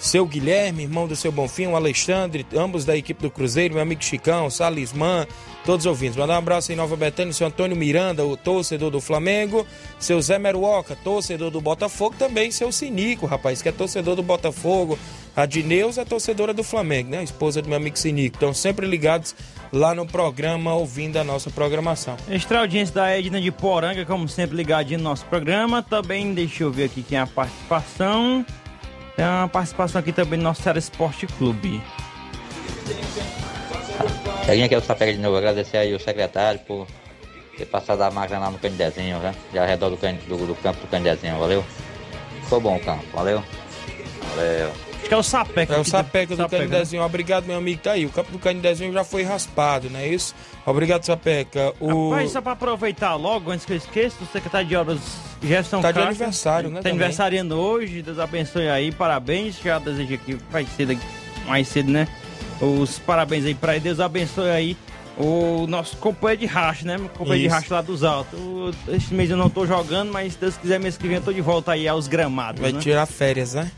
Seu Guilherme, irmão do Seu Bonfim, o Alexandre, ambos da equipe do Cruzeiro, meu amigo Chicão, Salismã, todos os ouvintes. Mandar um abraço em Nova Betânia, seu Antônio Miranda, o torcedor do Flamengo, seu Zé Meruoca, torcedor do Botafogo, também seu Sinico, rapaz, que é torcedor do Botafogo. A Dineuza é torcedora do Flamengo, né? A esposa do meu amigo Sinico. Estão sempre ligados lá no programa, ouvindo a nossa programação. Extra audiência da Edna de Poranga, como sempre, ligadinho no nosso programa. Também, deixa eu ver aqui quem é a participação. Tem uma participação aqui também do nosso Ceará Esporte Clube. Cheguinho aqui, eu só pego de novo, agradecer aí o secretário por ter passado a máquina lá no Candezinho, né? De ao redor do, can- do, do campo do Candezinho, valeu? Ficou bom o campo, valeu? Valeu. Acho que é o Sapeca. É o Sapeca do Sapeca, né? Canidezinho. Obrigado, meu amigo. Tá aí. O campo do Canidezinho já foi raspado, não é isso? Obrigado, Sapeca. O... Rapaz, só pra aproveitar logo, antes que eu esqueça, o secretário de obras Gerson Tá de Castro, aniversário, né, Tá também. aniversariando hoje, Deus abençoe aí, parabéns. Já desejo aqui mais cedo, mais cedo, né? Os parabéns aí pra ele, Deus abençoe aí o nosso companheiro de racha, né? Companheiro de Isso. racha lá dos altos. Esse mês eu não tô jogando, mas se Deus quiser, mês que vem eu tô de volta aí aos gramados. Vai né? tirar férias, né?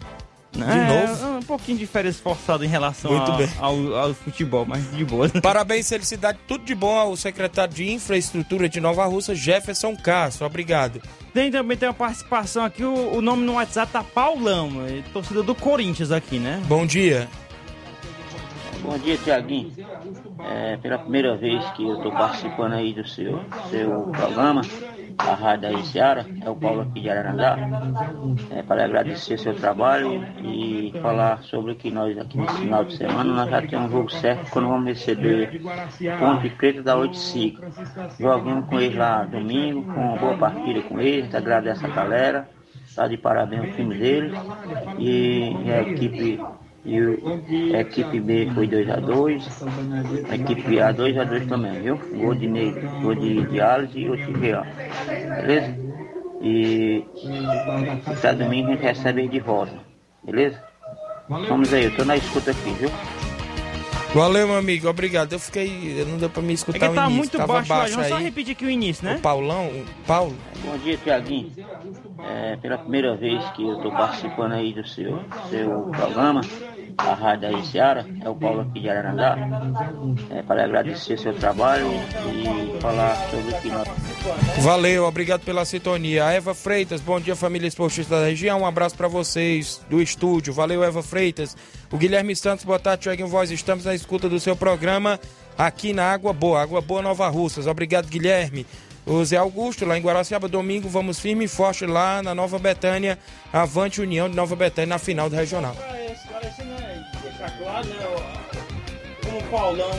De É, novo? Um pouquinho de férias forçado em relação Muito a- bem. Ao, ao futebol, mas de boa. Parabéns, felicidade, tudo de bom ao secretário de Infraestrutura de Nova Russa, Jefferson Castro. Obrigado. Tem também tem uma participação aqui, o, o nome no WhatsApp tá Paulão, é torcedor do Corinthians aqui, né? Bom dia. Bom dia, Tiaguinho. É pela primeira vez que eu estou participando aí do seu, seu programa, a Rádio Seara, é o Paulo aqui de Ararandá, é, para agradecer seu trabalho e falar sobre que nós aqui nesse final de semana nós já temos um jogo certo quando vamos receber Ponte Preta da 85. Jogamos com eles lá domingo, com uma boa partida com eles, agradeço a galera, tá de parabéns o time deles e a equipe e o- a equipe B foi 2x2, a equipe A 2x2 também, viu? Gol de Negro, gol de, de Alice e de Real. Beleza? E até domingo a gente recebe de volta. Beleza? Vamos aí, eu tô na escuta aqui, viu? Valeu, meu amigo, obrigado. Eu fiquei. Não deu pra me escutar É que o tá início. muito Tava baixo, baixo Vamos só aí. repetir aqui o início, né? O Paulão, o Paulo. Bom dia, Tiaguinho. É pela primeira vez que eu estou participando aí do seu, seu programa, a Rádio aí Seara, é o Paulo aqui de Ararandá. É, para agradecer seu trabalho e falar sobre o que nós. Valeu, obrigado pela sintonia. Eva Freitas, bom dia, família esportista da região. Um abraço pra vocês do estúdio. Valeu, Eva Freitas. O Guilherme Santos, boa tarde, Tiaguinho Voz. Estamos na escuta do seu programa aqui na Água Boa, Água Boa Nova Russas. Obrigado, Guilherme. O Zé Augusto, lá em Guaraciaba, domingo, vamos firme e forte lá na Nova Betânia, Avante União de Nova Betânia, na final do regional. Como o Paulão.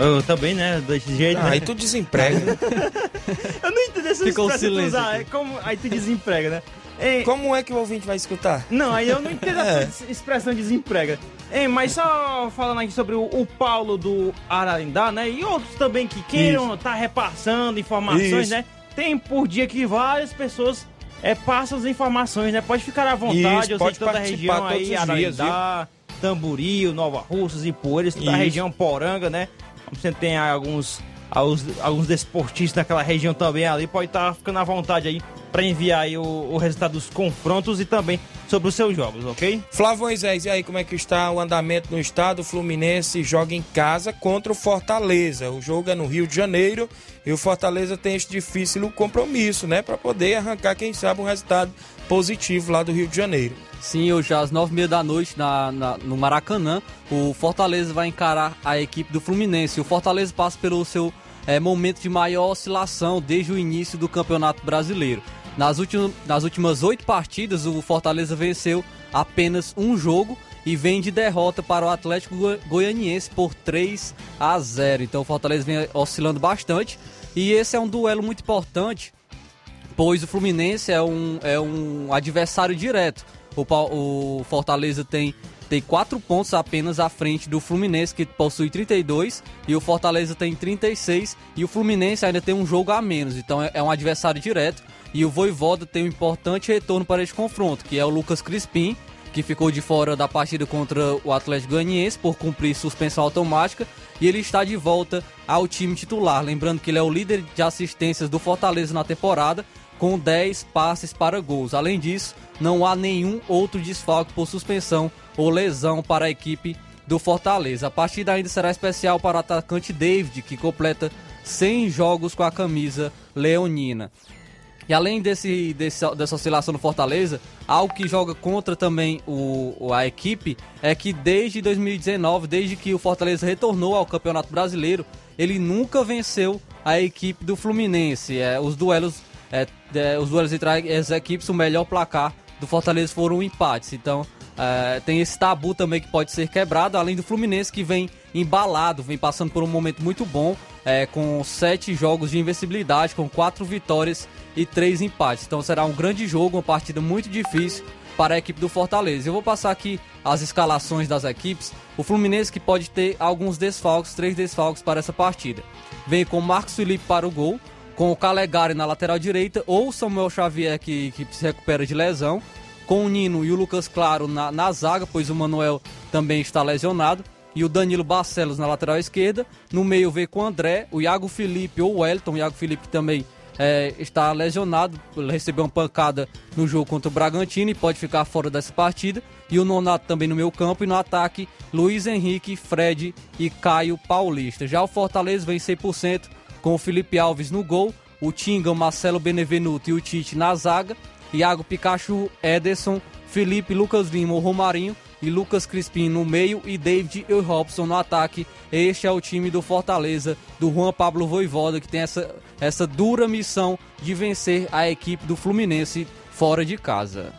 Eu também, né? Desse jeito. Ah, né? aí tu desemprega. Eu não entendi essa Ficou silêncio usar, é como- Aí tu desemprega, né? Ei, Como é que o ouvinte vai escutar? Não, aí eu não entendo É. essa expressão desemprega. Ei, mas só falando aqui sobre o, o Paulo do Ararindá, né? E outros também que queiram estar repassando informações, Isso. né? Tem por dia que várias pessoas é, passam as informações, né? Pode ficar à vontade, Isso, eu sei toda a região aí, os dias, Ararindá, Tamboril, Nova Russas Poeiras, toda a Isso. região Poranga, né? Você tem alguns, alguns, alguns desportistas daquela região também ali, pode estar ficando à vontade aí para enviar aí o, o resultado dos confrontos e também sobre os seus jogos, ok? Flávio Moisés, e aí como é que está o andamento no estado? O Fluminense joga em casa contra o Fortaleza. O jogo é no Rio de Janeiro e o Fortaleza tem esse difícil compromisso, né? Para poder arrancar, quem sabe, um resultado positivo lá do Rio de Janeiro. Sim, hoje às nove e meia da noite na, na- no Maracanã, o Fortaleza vai encarar a equipe do Fluminense. O Fortaleza passa pelo seu eh, momento de maior oscilação desde o início do Campeonato Brasileiro. Nas, últimas nas últimas oito partidas, o Fortaleza venceu apenas um jogo e vem de derrota para o Atlético Goi- Goianiense por 3 a 0. Então o Fortaleza vem oscilando bastante e esse é um duelo muito importante pois o Fluminense é um, é um adversário direto. O, o Fortaleza tem, tem quatro pontos apenas à frente do Fluminense, que possui 32, e o Fortaleza tem 36, e o Fluminense ainda tem um jogo a menos, então é, é um adversário direto. E o Voivoda tem um importante retorno para este confronto, que é o Lucas Crispim, que ficou de fora da partida contra o Atlético Goianiense por cumprir suspensão automática e ele está de volta ao time titular. Lembrando que ele é o líder de assistências do Fortaleza na temporada, com 10 passes para gols. Além disso, não há nenhum outro desfalque por suspensão ou lesão para a equipe do Fortaleza. A partida ainda será especial para o atacante David, que completa 100 jogos com a camisa leonina. E além desse, desse- dessa oscilação no Fortaleza, algo que joga contra também o, a equipe é que desde 2019, desde que o Fortaleza retornou ao Campeonato Brasileiro, ele nunca venceu a equipe do Fluminense. É, os duelos, é, é, os duelos entre as equipes, o melhor placar do Fortaleza foram empates. Então é, tem esse tabu também que pode ser quebrado, além do Fluminense que vem embalado, vem passando por um momento muito bom, é, com sete jogos de invencibilidade, com quatro vitórias e três empates. Então será um grande jogo, uma partida muito difícil para a equipe do Fortaleza. Eu vou passar aqui as escalações das equipes. O Fluminense que pode ter alguns desfalques, três desfalques para essa partida. Vem com Marcos Felipe para o gol, com o Calegari na lateral direita ou Samuel Xavier que, que se recupera de lesão, com o Nino e o Lucas Claro na, na zaga, pois o Manuel também está lesionado, e o Danilo Barcelos na lateral esquerda. No meio vem com o André, o Iago Felipe ou o Wellington, o Iago Felipe também é, está lesionado, recebeu uma pancada no jogo contra o Bragantino e pode ficar fora dessa partida. E o Nonato também no meio campo e no ataque, Luiz Henrique, Fred e Caio Paulista. Já o Fortaleza vem 100% com o Felipe Alves no gol, o Tinga, o Marcelo Benevenuto e o Tite na zaga, Iago Pikachu, Ederson, Felipe, Lucas Lima, Romarinho e Lucas Crispim no meio e David e Robson no ataque. Este é o time do Fortaleza, do Juan Pablo Voivoda, que tem essa, essa dura missão de vencer a equipe do Fluminense fora de casa.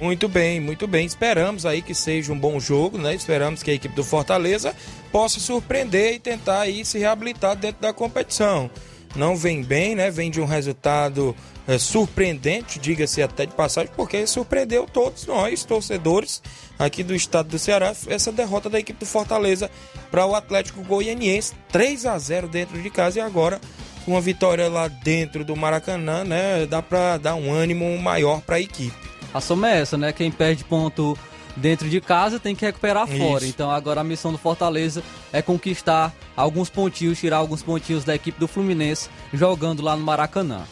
Muito bem, muito bem. Esperamos aí que seja um bom jogo, né? Esperamos que a equipe do Fortaleza possa surpreender e tentar aí se reabilitar dentro da competição. Não vem bem, né? Vem de um resultado é, surpreendente, diga-se até de passagem, porque surpreendeu todos nós, torcedores aqui do estado do Ceará, essa derrota da equipe do Fortaleza para o Atlético Goianiense, 3 a 0 dentro de casa e agora uma vitória lá dentro do Maracanã, né? Dá para dar um ânimo maior para a equipe. A soma é essa, né? Quem perde ponto dentro de casa, tem que recuperar Isso. fora. Então agora a missão do Fortaleza é conquistar alguns pontinhos, tirar alguns pontinhos da equipe do Fluminense jogando lá no Maracanã.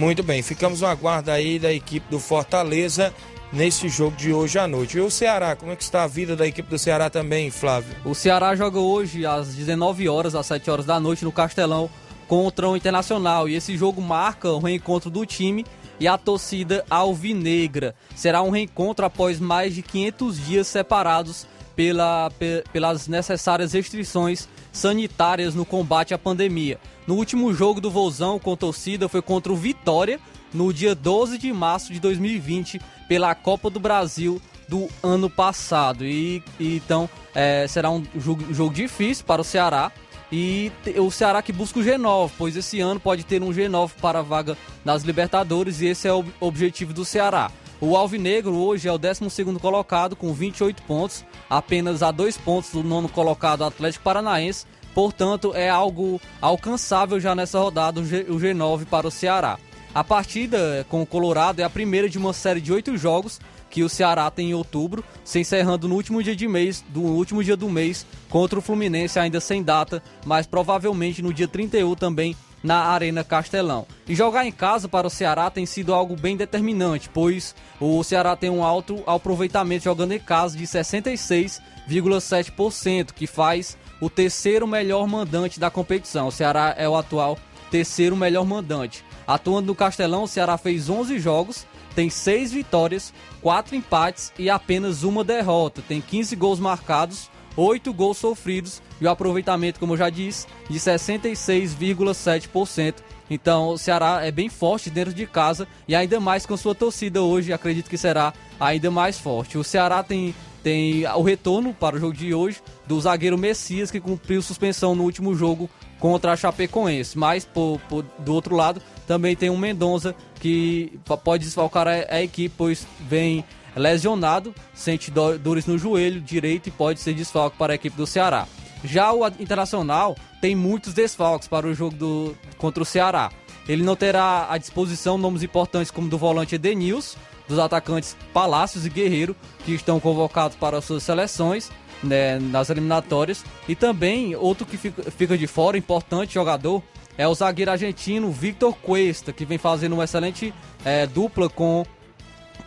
Muito bem, ficamos no aguardo aí da equipe do Fortaleza nesse jogo de hoje à noite. E o Ceará, como é que está a vida da equipe do Ceará também, Flávio? O Ceará joga hoje às 19 horas, às 7 horas da noite, no Castelão, contra o Internacional. E esse jogo marca o reencontro do time e a torcida alvinegra. Será um reencontro após mais de 500 dias separados pela, pe- pelas necessárias restrições sanitárias no combate à pandemia. No último jogo do Vozão com torcida foi contra o Vitória, no dia 12 de março de 2020, pela Copa do Brasil do ano passado. E, e então é, será um jogo, jogo difícil para o Ceará. E o Ceará que busca o G9, pois esse ano pode ter um G9 para a vaga nas Libertadores e esse é o objetivo do Ceará. O Alvinegro hoje é o 12º colocado com 28 pontos, apenas a dois pontos do nono colocado Atlético Paranaense, portanto é algo alcançável já nessa rodada o G9 para o Ceará. A partida com o Colorado é a primeira de uma série de oito jogos que o Ceará tem em outubro, se encerrando no último dia de mês, do último dia do mês, contra o Fluminense ainda sem data, mas provavelmente no dia 31 também na Arena Castelão. E jogar em casa para o Ceará tem sido algo bem determinante, pois o Ceará tem um alto aproveitamento jogando em casa de 66,7%, que faz o terceiro melhor mandante da competição. O Ceará é o atual terceiro melhor mandante. Atuando no Castelão, o Ceará fez 11 jogos, tem 6 vitórias, 4 empates e apenas uma derrota. Tem 15 gols marcados, 8 gols sofridos e o aproveitamento, como eu já disse, de 66,7%. Então o Ceará é bem forte dentro de casa e ainda mais com sua torcida hoje, acredito que será ainda mais forte. O Ceará tem, tem o retorno para o jogo de hoje do zagueiro Messias, que cumpriu suspensão no último jogo contra a Chapecoense. Mas, por, por- do outro lado, também tem um Mendonça que pode desfalcar a, a equipe, pois vem lesionado, sente do- dores no joelho direito e pode ser desfalque para a equipe do Ceará. Já o Internacional tem muitos desfalques para o jogo do, contra o Ceará. Ele não terá à disposição nomes importantes como do volante Edenils, dos atacantes Palácios e Guerreiro, que estão convocados para as suas seleções né, nas eliminatórias. E também outro que fica, de fora, importante jogador, é o zagueiro argentino Victor Cuesta, que vem fazendo uma excelente eh, dupla com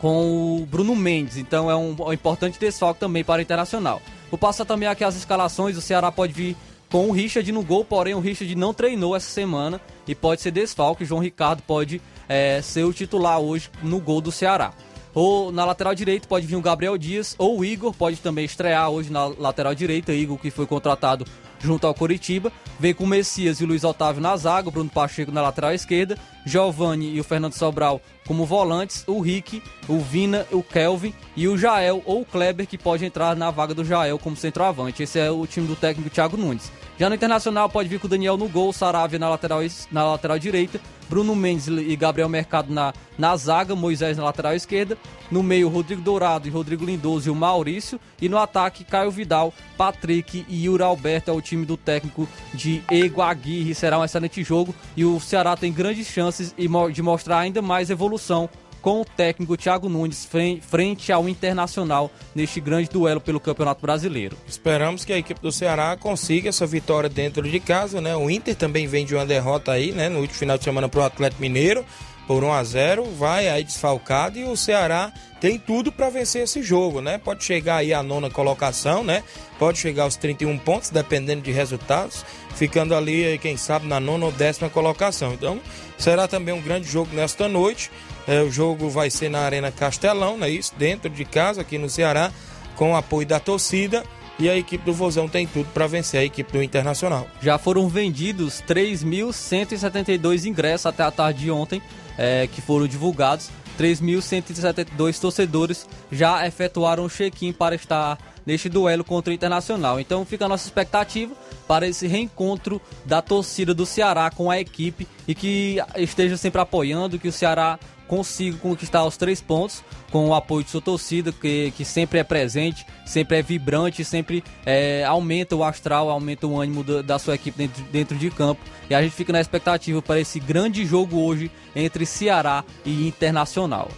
com o Bruno Mendes, então é um, um importante desfalque também para o Internacional. Vou passar também aqui as escalações, o Ceará pode vir com o Richard no gol, porém o Richard não treinou essa semana e pode ser desfalque, João Ricardo pode é, ser o titular hoje no gol do Ceará. Ou na lateral direita pode vir o Gabriel Dias, ou o Igor pode também estrear hoje na lateral direita, Igor que foi contratado junto ao Coritiba. Vem com o Messias e o Luiz Otávio na zaga, Bruno Pacheco na lateral esquerda, Giovanni e o Fernando Sobral como volantes, o Rick, o Vina, o Kelvin e o Jael ou o Kleber que pode entrar na vaga do Jael como centroavante. Esse é o time do técnico Thiago Nunes. Já no Internacional pode vir com o Daniel no gol, Saravia na lateral, na lateral direita, Bruno Mendes e Gabriel Mercado na, na zaga, Moisés na lateral esquerda, no meio Rodrigo Dourado e Rodrigo Lindoso e o Maurício, e no ataque Caio Vidal, Patrick e Yuri Alberto é o time do técnico de Ego Aguirre. Será um excelente jogo e o Ceará tem grandes chances de mostrar ainda mais evolução com o técnico Thiago Nunes fren- frente ao Internacional neste grande duelo pelo Campeonato Brasileiro. Esperamos que a equipe do Ceará consiga essa vitória dentro de casa, né? O Inter também vem de uma derrota aí, né? No último final de semana para o Atlético Mineiro por 1 a 0 vai aí desfalcado e o Ceará tem tudo para vencer esse jogo, né? Pode chegar aí à nona colocação, né? Pode chegar aos 31 pontos, dependendo de resultados, ficando ali, quem sabe, na nona ou décima colocação. Então, será também um grande jogo nesta noite. É, o jogo vai ser na Arena Castelão, né? Isso, dentro de casa, aqui no Ceará, com o apoio da torcida. E a equipe do Vozão tem tudo para vencer a equipe do Internacional. Já foram vendidos 3.172 ingressos até a tarde de ontem, é, que foram divulgados. 3.172 torcedores já efetuaram o check-in para estar neste duelo contra o Internacional. Então fica a nossa expectativa para esse reencontro da torcida do Ceará com a equipe e que esteja sempre apoiando, que o Ceará consiga conquistar os três pontos com o apoio de sua torcida, que, que sempre é presente, sempre é vibrante, sempre é, aumenta o astral, aumenta o ânimo da, da sua equipe dentro, dentro de campo. E a gente fica na expectativa para esse grande jogo hoje entre Ceará e Internacional.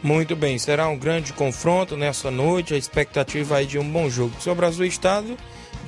Muito bem, será um grande confronto nessa noite, a expectativa aí de um bom jogo. Sobre o Azul Estado,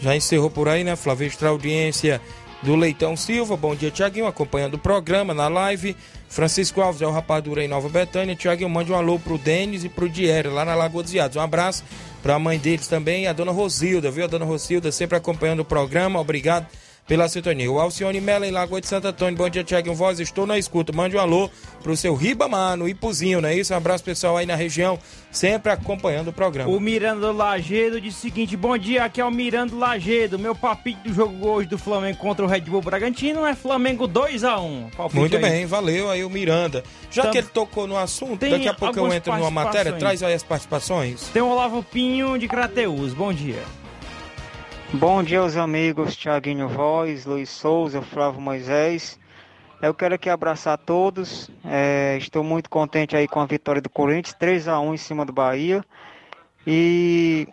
já encerrou por aí, né? Flávio Extra audiência do Leitão Silva. Bom dia, Tiaguinho, acompanhando o programa na live. Francisco Alves é o rapadura em Nova Betânia. Tiaguinho, mande um alô pro Denis e pro Diério, lá na Lagoa dos Iados. Um abraço pra mãe deles também, a dona Rosilda, viu? A dona Rosilda sempre acompanhando o programa. Obrigado pela sintonia. O Alcione Mela em Lagoa de Santo Antônio. Bom dia, Tiaguinho Voz. Estou na escuta. Mande um alô pro seu Ribamar, no Ipuzinho, não é isso? Um abraço pessoal aí na região, sempre acompanhando o programa. O Miranda Lagedo disse o seguinte: Bom dia, aqui é o Miranda Lagedo. Meu palpite do jogo hoje do Flamengo contra o Red Bull Bragantino é Flamengo 2x1. Muito aí. bem, valeu aí o Miranda. Já Tam... que ele tocou no assunto, Tem daqui a pouco eu entro numa matéria, traz aí as participações. Tem o Olavo Pinho de Crateus. Bom dia. Bom dia aos amigos Tiaguinho Voz, Luiz Souza, Flávio Moisés. Eu quero aqui abraçar a todos. É, estou muito contente aí com a vitória do Corinthians, 3 a 1 em cima do Bahia. E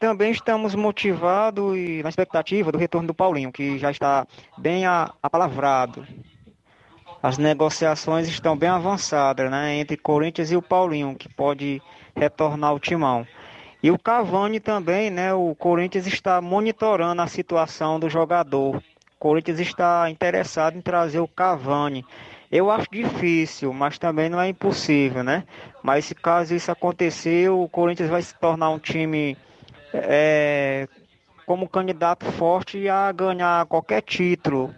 também estamos motivados e na expectativa do retorno do Paulinho, que já está bem apalavrado. As negociações estão bem avançadas, né, entre Corinthians e o Paulinho, que pode retornar ao timão. E o Cavani também, né? O Corinthians está monitorando a situação do jogador. O Corinthians está interessado em trazer o Cavani. Eu acho difícil, mas também não é impossível, né? Mas se caso isso acontecer, o Corinthians vai se tornar um time é, como candidato forte a ganhar qualquer título,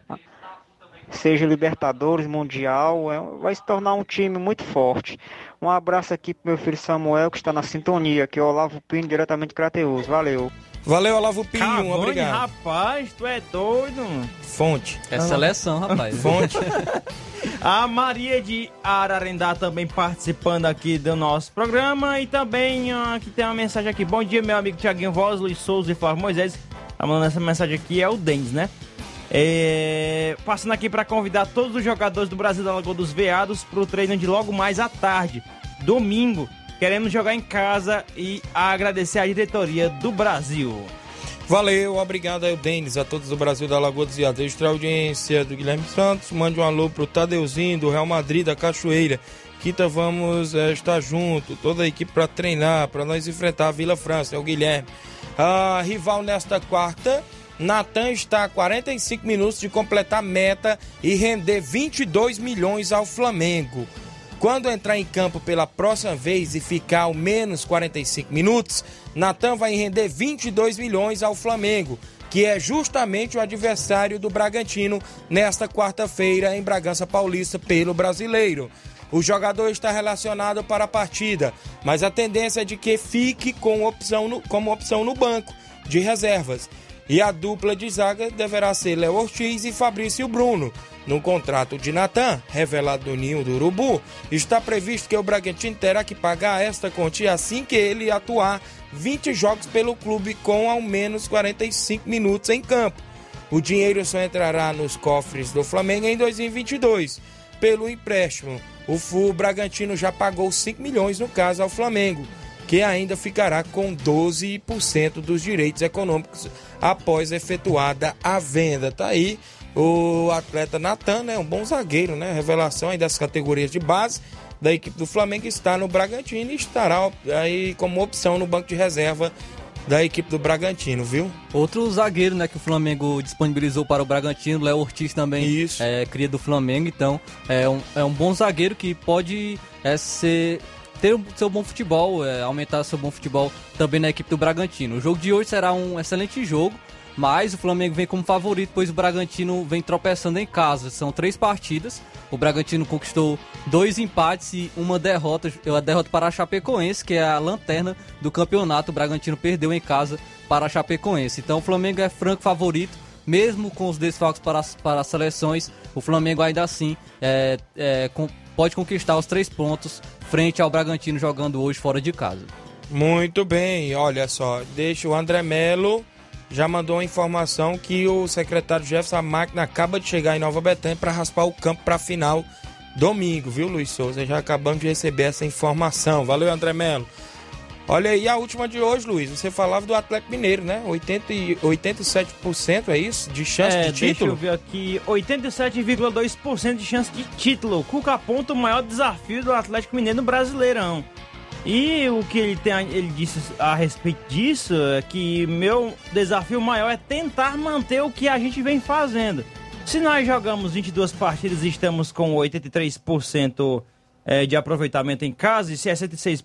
seja Libertadores, Mundial, é, vai se tornar um time muito forte. Um abraço aqui pro meu filho Samuel, que está na sintonia, que é o Olavo Pinho, diretamente de Crateus. Valeu. Valeu, Olavo Pinho, Cavani, obrigado. rapaz, tu é doido. Fonte. É seleção, rapaz. Fonte. A Maria de Ararendá também participando aqui do nosso programa. E também aqui tem uma mensagem aqui. Bom dia, meu amigo Tiaguinho Voz, Luiz Souza e Flávio Moisés. Tá mandando essa mensagem aqui, é o Denis, né? É, passando aqui para convidar todos os jogadores do Brasil da Lagoa dos Veados para o treino de logo mais à tarde, domingo. Queremos jogar em casa e agradecer a diretoria do Brasil. Valeu, obrigado aí, Denis, a todos do Brasil da Lagoa dos Veados. Extra audiência do Guilherme Santos. Mande um alô pro Tadeuzinho do Real Madrid da Cachoeira. Quinta vamos é, estar junto, toda a equipe para treinar, para nós enfrentar a Vila França, é o Guilherme. A rival nesta quarta Natan está a 45 minutos de completar a meta e render 22 milhões ao Flamengo. Quando entrar em campo pela próxima vez e ficar ao menos 45 minutos, Natan vai render 22 milhões ao Flamengo, que é justamente o adversário do Bragantino nesta quarta-feira em Bragança Paulista pelo Brasileiro. O jogador está relacionado para a partida, mas a tendência é de que fique com opção no, como opção no banco de reservas. E a dupla de zaga deverá ser Léo Ortiz e Fabrício Bruno. No contrato de Natan, revelado no Ninho do Urubu, está previsto que o Bragantino terá que pagar esta quantia assim que ele atuar 20 jogos pelo clube com ao menos 45 minutos em campo. O dinheiro só entrará nos cofres do Flamengo em 2022. Pelo empréstimo, o FU Bragantino já pagou 5 milhões no caso ao Flamengo que ainda ficará com 12% dos direitos econômicos após efetuada a venda. Tá aí o atleta Natan, né, um bom zagueiro, né, revelação aí das categorias de base da equipe do Flamengo está no Bragantino e estará aí como opção no banco de reserva da equipe do Bragantino, viu? Outro zagueiro, né, que o Flamengo disponibilizou para o Bragantino, Léo Ortiz também, Isso. é cria do Flamengo, então é um, é um bom zagueiro que pode é, ser ter o seu bom futebol, é, aumentar seu bom futebol também na equipe do Bragantino. O jogo de hoje será um excelente jogo, mas o Flamengo vem como favorito, pois o Bragantino vem tropeçando em casa. São três partidas. O Bragantino conquistou dois empates e uma derrota, a derrota para a Chapecoense, que é a lanterna do campeonato. O Bragantino perdeu em casa para a Chapecoense. Então o Flamengo é franco favorito mesmo com os desfalques para as, para as seleções, o Flamengo ainda assim é, é, com, pode conquistar os três pontos frente ao Bragantino jogando hoje fora de casa. Muito bem, olha só, deixa o André Melo já mandou a informação que o secretário Jefferson Máquina acaba de chegar em Nova Betânia para raspar o campo para a final domingo, viu, Luiz Souza? Já acabamos de receber essa informação. Valeu, André Melo. Olha aí a última de hoje, Luiz. Você falava do Atlético Mineiro, né? 80 e 87% é isso? De chance é, de título? Deixa eu ver aqui. 87,2% de chance de título. Cuca aponta o maior desafio do Atlético Mineiro no Brasileirão. E o que ele, tem, ele disse a respeito disso é que meu desafio maior é tentar manter o que a gente vem fazendo. Se nós jogamos 22 partidas e estamos com 83% eh, de aproveitamento em casa e 66%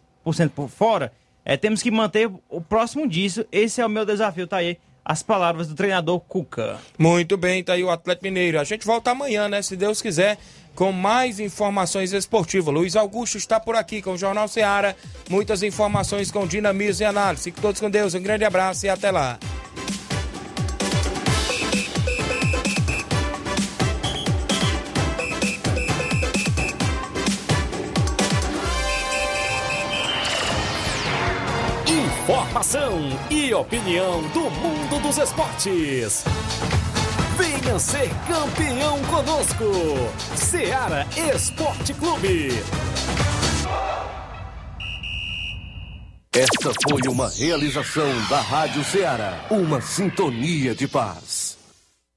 por fora, eh, temos que manter o próximo disso. Esse é o meu desafio, tá aí as palavras do treinador Cuca. Muito bem, tá aí o Atlético Mineiro. A gente volta amanhã, né? Se Deus quiser, com mais informações esportivas. Luiz Augusto está por aqui com o Jornal Ceará. Muitas informações com dinamismo e análise. Fiquem todos com Deus. Um grande abraço e até lá. Informação e opinião do mundo dos esportes. Venha ser campeão conosco. Seara Esporte Clube. Esta foi uma realização da Rádio Ceará, uma sintonia de paz.